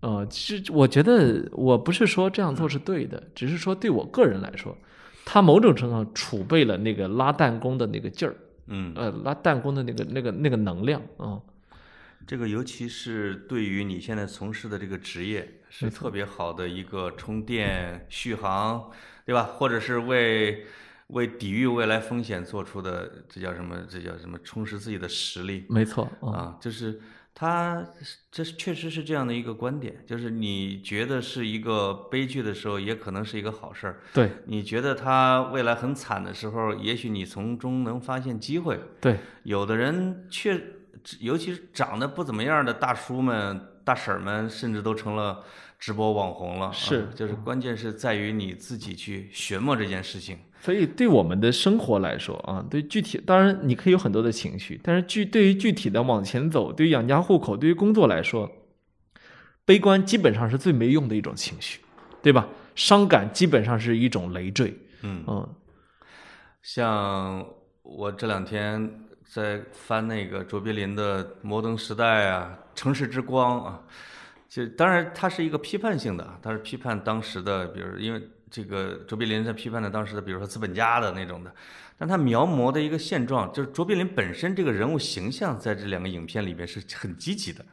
Speaker 1: 呃，其实我觉得我不是说这样做是对的，只是说对我个人来说，它某种程度上储备了那个拉弹弓的那个劲儿。
Speaker 2: 嗯，
Speaker 1: 呃，拉弹弓的那个、那个、那个能量啊、
Speaker 2: 这个尤其是对于你现在从事的这个职业，是特别好的一个充电续航，对吧？或者是为为抵御未来风险做出的，这叫什么？这叫什么？充实自己的实力
Speaker 1: 没错啊、
Speaker 2: 啊，就是他，这是确实是这样的一个观点，就是你觉得是一个悲剧的时候，也可能是一个好事儿。
Speaker 1: 对
Speaker 2: 你觉得他未来很惨的时候，也许你从中能发现机会。
Speaker 1: 对，
Speaker 2: 有的人确，尤其是长得不怎么样的大叔们、大婶们，甚至都成了直播网红了。
Speaker 1: 是
Speaker 2: 啊就是关键是在于你自己去寻摸这件事情。
Speaker 1: 所以对我们的生活来说啊，对具体当然你可以有很多的情绪，但是具对于具体的往前走，对于养家糊口，对于工作来说，悲观基本上是最没用的一种情绪，对吧？伤感基本上是一种累赘，
Speaker 2: 嗯，
Speaker 1: 嗯，
Speaker 2: 像我这两天在翻那个卓别林的《摩登时代》啊，《城市之光》啊，就当然它是一个批判性的，它是批判当时的，比如因为这个卓别林在批判的当时的，比如说资本家的那种的，但他描摹的一个现状，就是卓别林本身这个人物形象在这两个影片里面是很积极的。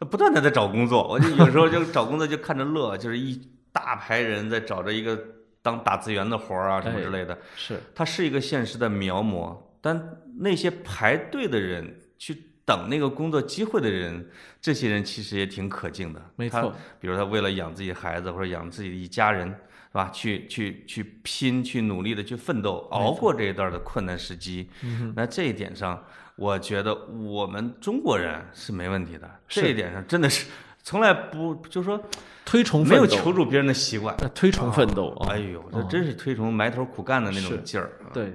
Speaker 2: 他不断的在找工作，我就有时候就找工作就看着乐，就是一大排人在找着一个当打字员的活儿啊什么之类的。
Speaker 1: 是
Speaker 2: 它是一个现实的描摹，但那些排队的人去等那个工作机会的人，这些人其实也挺可敬的。
Speaker 1: 没错，
Speaker 2: 比如他为了养自己孩子或者养自己的一家人，是吧？去去去拼，去努力的去奋斗，熬过这一段的困难时期。
Speaker 1: 嗯
Speaker 2: 那这一点上，我觉得我们中国人是没问题的。这一点上真的是从来不就说
Speaker 1: 推崇
Speaker 2: 没有求助别人的习惯。
Speaker 1: 呃推崇奋斗啊，
Speaker 2: 哎呦，这真是推崇埋头苦干的那种劲儿。
Speaker 1: 对，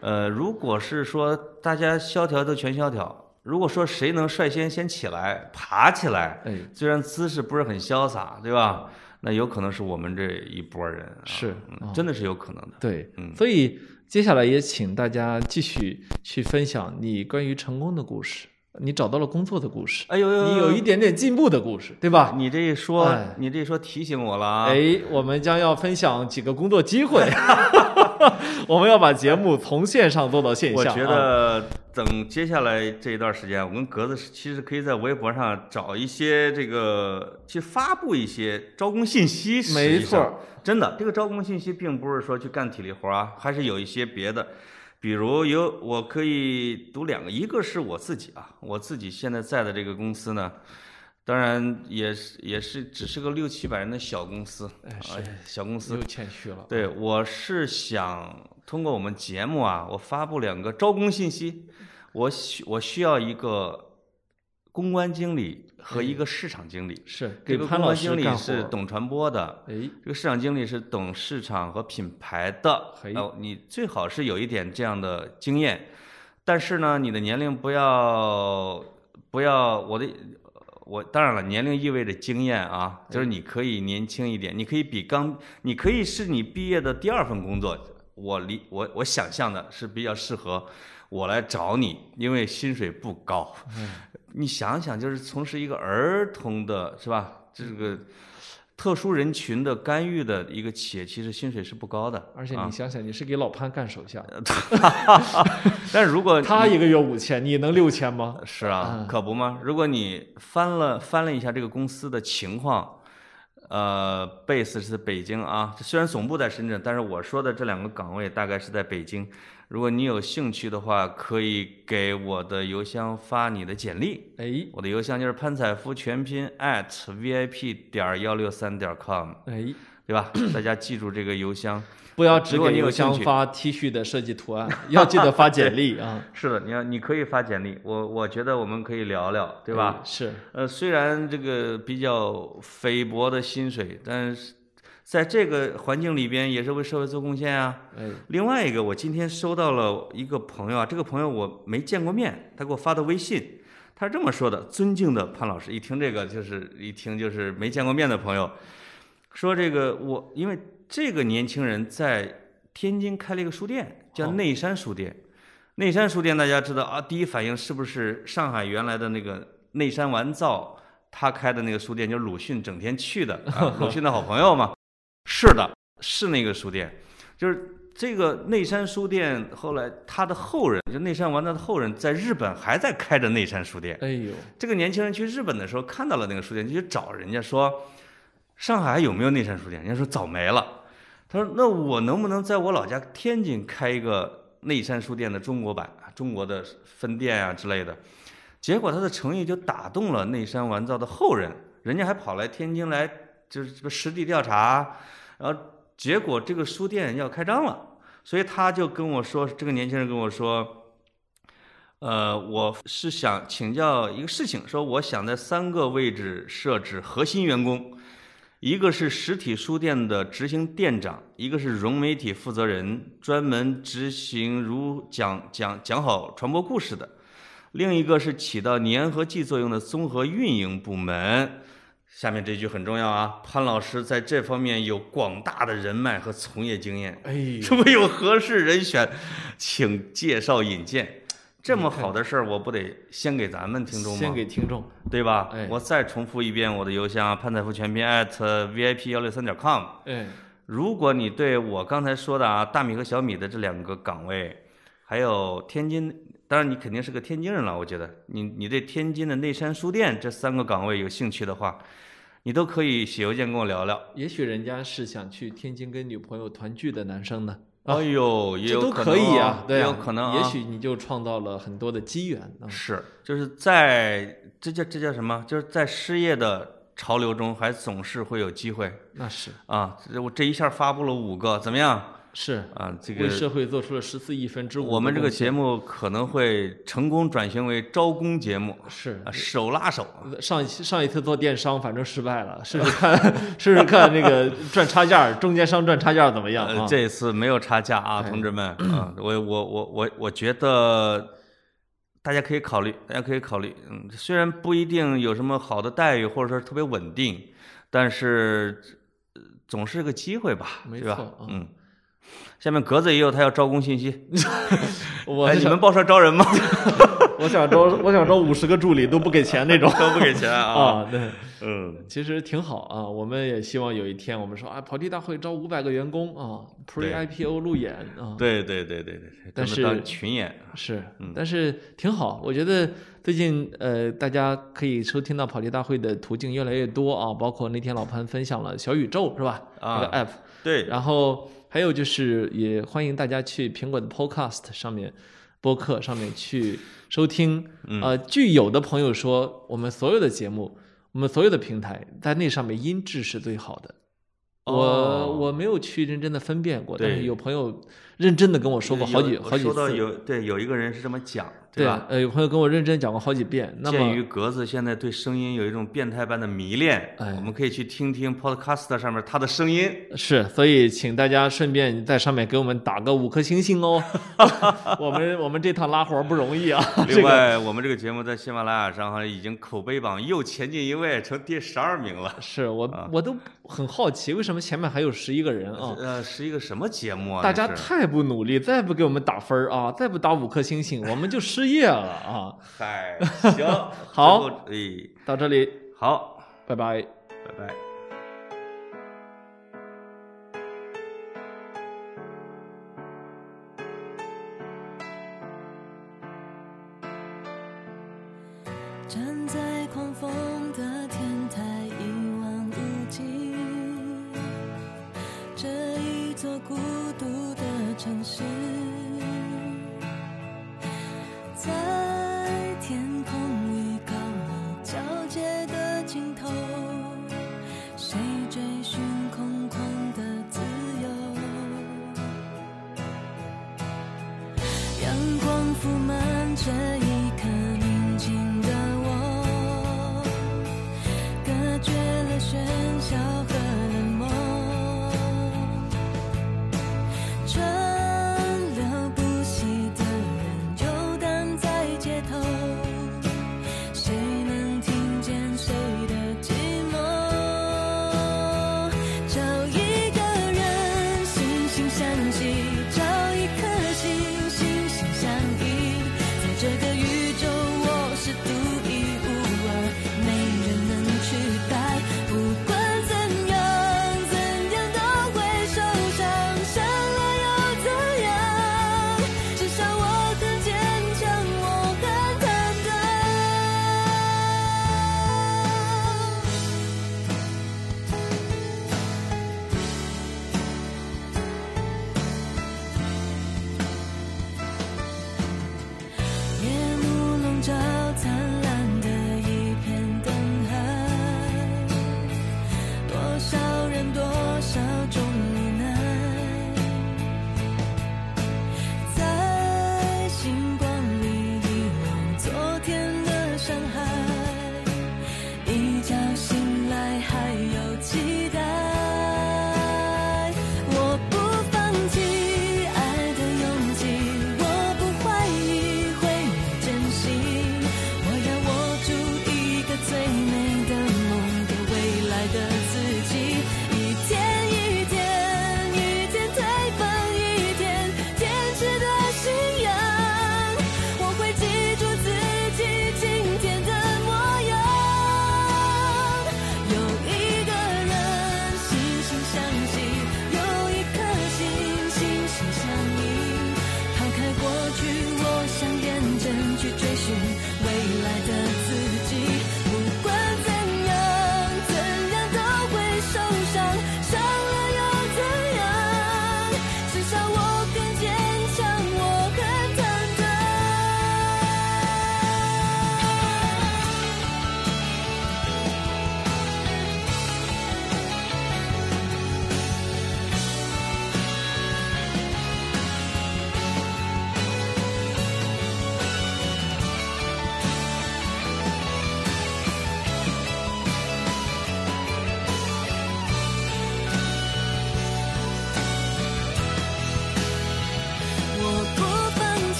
Speaker 2: 呃，如果是说大家萧条都全萧条，如果说谁能率先先起来爬起来，
Speaker 1: 哎，
Speaker 2: 虽然姿势不是很潇洒，对吧？那有可能是我们这一波人啊，
Speaker 1: 是
Speaker 2: 嗯真的是有可能的。
Speaker 1: 对，
Speaker 2: 嗯。
Speaker 1: 所以接下来也请大家继续去分享你关于成功的故事，你找到了工作的故事，
Speaker 2: 哎呦呦，
Speaker 1: 你有一点点进步的故事，对吧？
Speaker 2: 你这一说
Speaker 1: 哎，
Speaker 2: 你这一说提醒我了啊！
Speaker 1: 哎，我们将要分享几个工作机会，我们要把节目从线上做到线下。
Speaker 2: 我觉
Speaker 1: 啊
Speaker 2: 得等接下来这一段时间，我跟格子其实可以在微博上找一些这个去发布一些招工信息。
Speaker 1: 没错，
Speaker 2: 真的，这个招工信息并不是说去干体力活啊，还是有一些别的。比如有，我可以读两个，一个是我自己啊，我自己现在在的这个公司呢，当然也是也是只是个六七百人的小公司，
Speaker 1: 哎
Speaker 2: 小公司
Speaker 1: 又谦虚了。
Speaker 2: 对，我是想通过我们节目啊，我发布两个招工信息，我需我需要一个公关经理和一个市场经理。
Speaker 1: 是
Speaker 2: 这个
Speaker 1: 给潘老师
Speaker 2: 公关经理。是懂传播的，
Speaker 1: 哎，
Speaker 2: 这个市场经理是懂市场和品牌的。
Speaker 1: 嘿
Speaker 2: 哦，你最好是有一点这样的经验，但是呢，你的年龄不要不要我的。我当然了，年龄意味着经验啊，就是你可以年轻一点，你可以比刚，你可以是你毕业的第二份工作。我理我我想象的是比较适合我来找你，因为薪水不高。你想想，就是从事一个儿童的，是吧？这个特殊人群的干预的一个企业，其实薪水是不高的。
Speaker 1: 而且
Speaker 2: 啊
Speaker 1: 你想想，你是给老潘干手下，
Speaker 2: 但是如果
Speaker 1: 他一个月五千，你能六千吗？
Speaker 2: 是啊
Speaker 1: 嗯，
Speaker 2: 可不吗？如果你翻了翻了一下这个公司的情况，呃，base 是北京啊，虽然总部在深圳，但是我说的这两个岗位大概是在北京。如果你有兴趣的话，可以给我的邮箱发你的简历。
Speaker 1: 哎
Speaker 2: 我的邮箱就是潘采夫全拼 at vip 点幺六三点 com，
Speaker 1: 哎，
Speaker 2: 对吧？大家记住这个邮箱。
Speaker 1: 不要只给邮箱发 T 恤的设计图案，要记得发简历啊，
Speaker 2: 是的，你要你可以发简历，我我觉得我们可以聊聊，对吧？
Speaker 1: 哎？是，
Speaker 2: 呃，虽然这个比较菲薄的薪水，但是在这个环境里边也是为社会做贡献啊。
Speaker 1: 哎，
Speaker 2: 另外一个，我今天收到了一个朋友啊，这个朋友我没见过面，他给我发的微信，他是这么说的：“尊敬的潘老师，一听这个就是一听就是没见过面的朋友，说这个我因为这个年轻人在天津开了一个书店，叫内山书店。内山书店大家知道啊，第一反应是不是上海原来的那个内山完造他开的那个书店，就是鲁迅整天去的啊，鲁迅的好朋友嘛。是的，是那个书店，就是这个内山书店。后来他的后人，就内山完造的后人，在日本还在开着内山书店。
Speaker 1: 哎呦，
Speaker 2: 这个年轻人去日本的时候看到了那个书店，就去找人家说，上海还有没有内山书店？人家说早没了。他说那我能不能在我老家天津开一个内山书店的中国版、中国的分店啊之类的？结果他的诚意就打动了内山完造的后人，人家还跑来天津来，就是这个实地调查，然后结果这个书店要开张了，所以他就跟我说，这个年轻人跟我说。呃，我是想请教一个事情，说我想在三个位置设置核心员工，一个是实体书店的执行店长，一个是融媒体负责人，专门执行如讲讲讲好传播故事的，另一个是起到粘合剂作用的综合运营部门。下面这句很重要啊，潘老师在这方面有广大的人脉和从业经验，
Speaker 1: 哎呦，
Speaker 2: 如果有合适人选，请介绍引荐。这么好的事儿，我不得先给咱们听众吗？
Speaker 1: 先给听众，
Speaker 2: 对吧？
Speaker 1: 哎
Speaker 2: 我再重复一遍我的邮箱：潘彩夫全拼 at vip 幺六三点 com。
Speaker 1: 哎，
Speaker 2: 如果你对我刚才说的啊大米和小米的这两个岗位，还有天津当然你肯定是个天津人了，我觉得你你对天津的内山书店这三个岗位有兴趣的话，你都可以写邮件跟我聊聊。
Speaker 1: 也许人家是想去天津跟女朋友团聚的男生呢，
Speaker 2: 哎呦，也
Speaker 1: 这都
Speaker 2: 有可
Speaker 1: 以
Speaker 2: 啊，
Speaker 1: 对啊，
Speaker 2: 也有可能啊。
Speaker 1: 也许你就创造了很多的机缘呢。
Speaker 2: 是，就是在这叫这叫什么？就是在失业的潮流中，还总是会有机会
Speaker 1: 那是
Speaker 2: 啊！我这一下发布了五个，怎么样
Speaker 1: 是，
Speaker 2: 啊？这个为
Speaker 1: 社会做出了十四亿分之五。
Speaker 2: 我们这个节目可能会成功转型为招工节目，
Speaker 1: 是
Speaker 2: 啊，手拉手。
Speaker 1: 上一期上一次做电商，反正失败了，试试看，试试看那个赚差价，中间商赚差价怎么样？
Speaker 2: 这次没有差价啊，
Speaker 1: 哎
Speaker 2: 同志们 啊，我我我我我觉得大家可以考虑，大家可以考虑，嗯，虽然不一定有什么好的待遇，或者说特别稳定，但是呃总是个机会吧，对吧
Speaker 1: 没错啊？
Speaker 2: 嗯。下面格子也有他要招工信息，哎，
Speaker 1: 我想
Speaker 2: 你们报社招人吗？
Speaker 1: 我想招我想招五十个助理都不给钱那种
Speaker 2: 都不给钱啊？
Speaker 1: 啊，对。
Speaker 2: 嗯，
Speaker 1: 其实挺好啊，我们也希望有一天，我们说啊，跑题大会招五百个员工啊，Pre IPO 路演啊，
Speaker 2: 对对对对对，
Speaker 1: 但是
Speaker 2: 群演，
Speaker 1: 是
Speaker 2: 嗯，
Speaker 1: 但是挺好。我觉得最近呃，大家可以收听到跑题大会的途径越来越多啊，包括那天老潘分享了小宇宙是吧？
Speaker 2: 啊
Speaker 1: 那个 app，
Speaker 2: 对，
Speaker 1: 然后还有就是也欢迎大家去苹果的 Podcast 上面。播客上面去收听，
Speaker 2: 嗯
Speaker 1: 呃，据有的朋友说，我们所有的节目，我们所有的平台在那上面音质是最好的。我
Speaker 2: 哦
Speaker 1: 我没有去认真的分辨过，但是有朋友认真的跟我说过好几好几次。
Speaker 2: 说到有对有一个人是这么讲，
Speaker 1: 对
Speaker 2: 吧？
Speaker 1: 呃，有朋友跟我认真讲过好几遍。那
Speaker 2: 鉴于，格子现在对声音有一种变态般的迷恋，
Speaker 1: 哎
Speaker 2: 我们可以去听听 Podcast 上面他的声音。
Speaker 1: 是，所以请大家顺便在上面给我们打个五颗星星哦。我们我们这趟拉活不容易啊。这个
Speaker 2: 另外，我们这个节目在喜马拉雅上哈已经口碑榜又前进一位，成第十二名了。
Speaker 1: 是我我都很好奇，为什么前面还有十一个人啊？
Speaker 2: 呃，是一个什么节目啊？
Speaker 1: 大家太不努力，再不给我们打分儿啊，再不打五颗星星，我们就失业了啊！
Speaker 2: 嗨，行，
Speaker 1: 好
Speaker 2: 哎，
Speaker 1: 到这里，
Speaker 2: 好，
Speaker 1: 拜拜。
Speaker 2: 拜拜。
Speaker 3: 站在狂风的天台，座孤独的城市，在天空与高楼交界的尽头，谁追寻空旷的自由？阳光铺满这一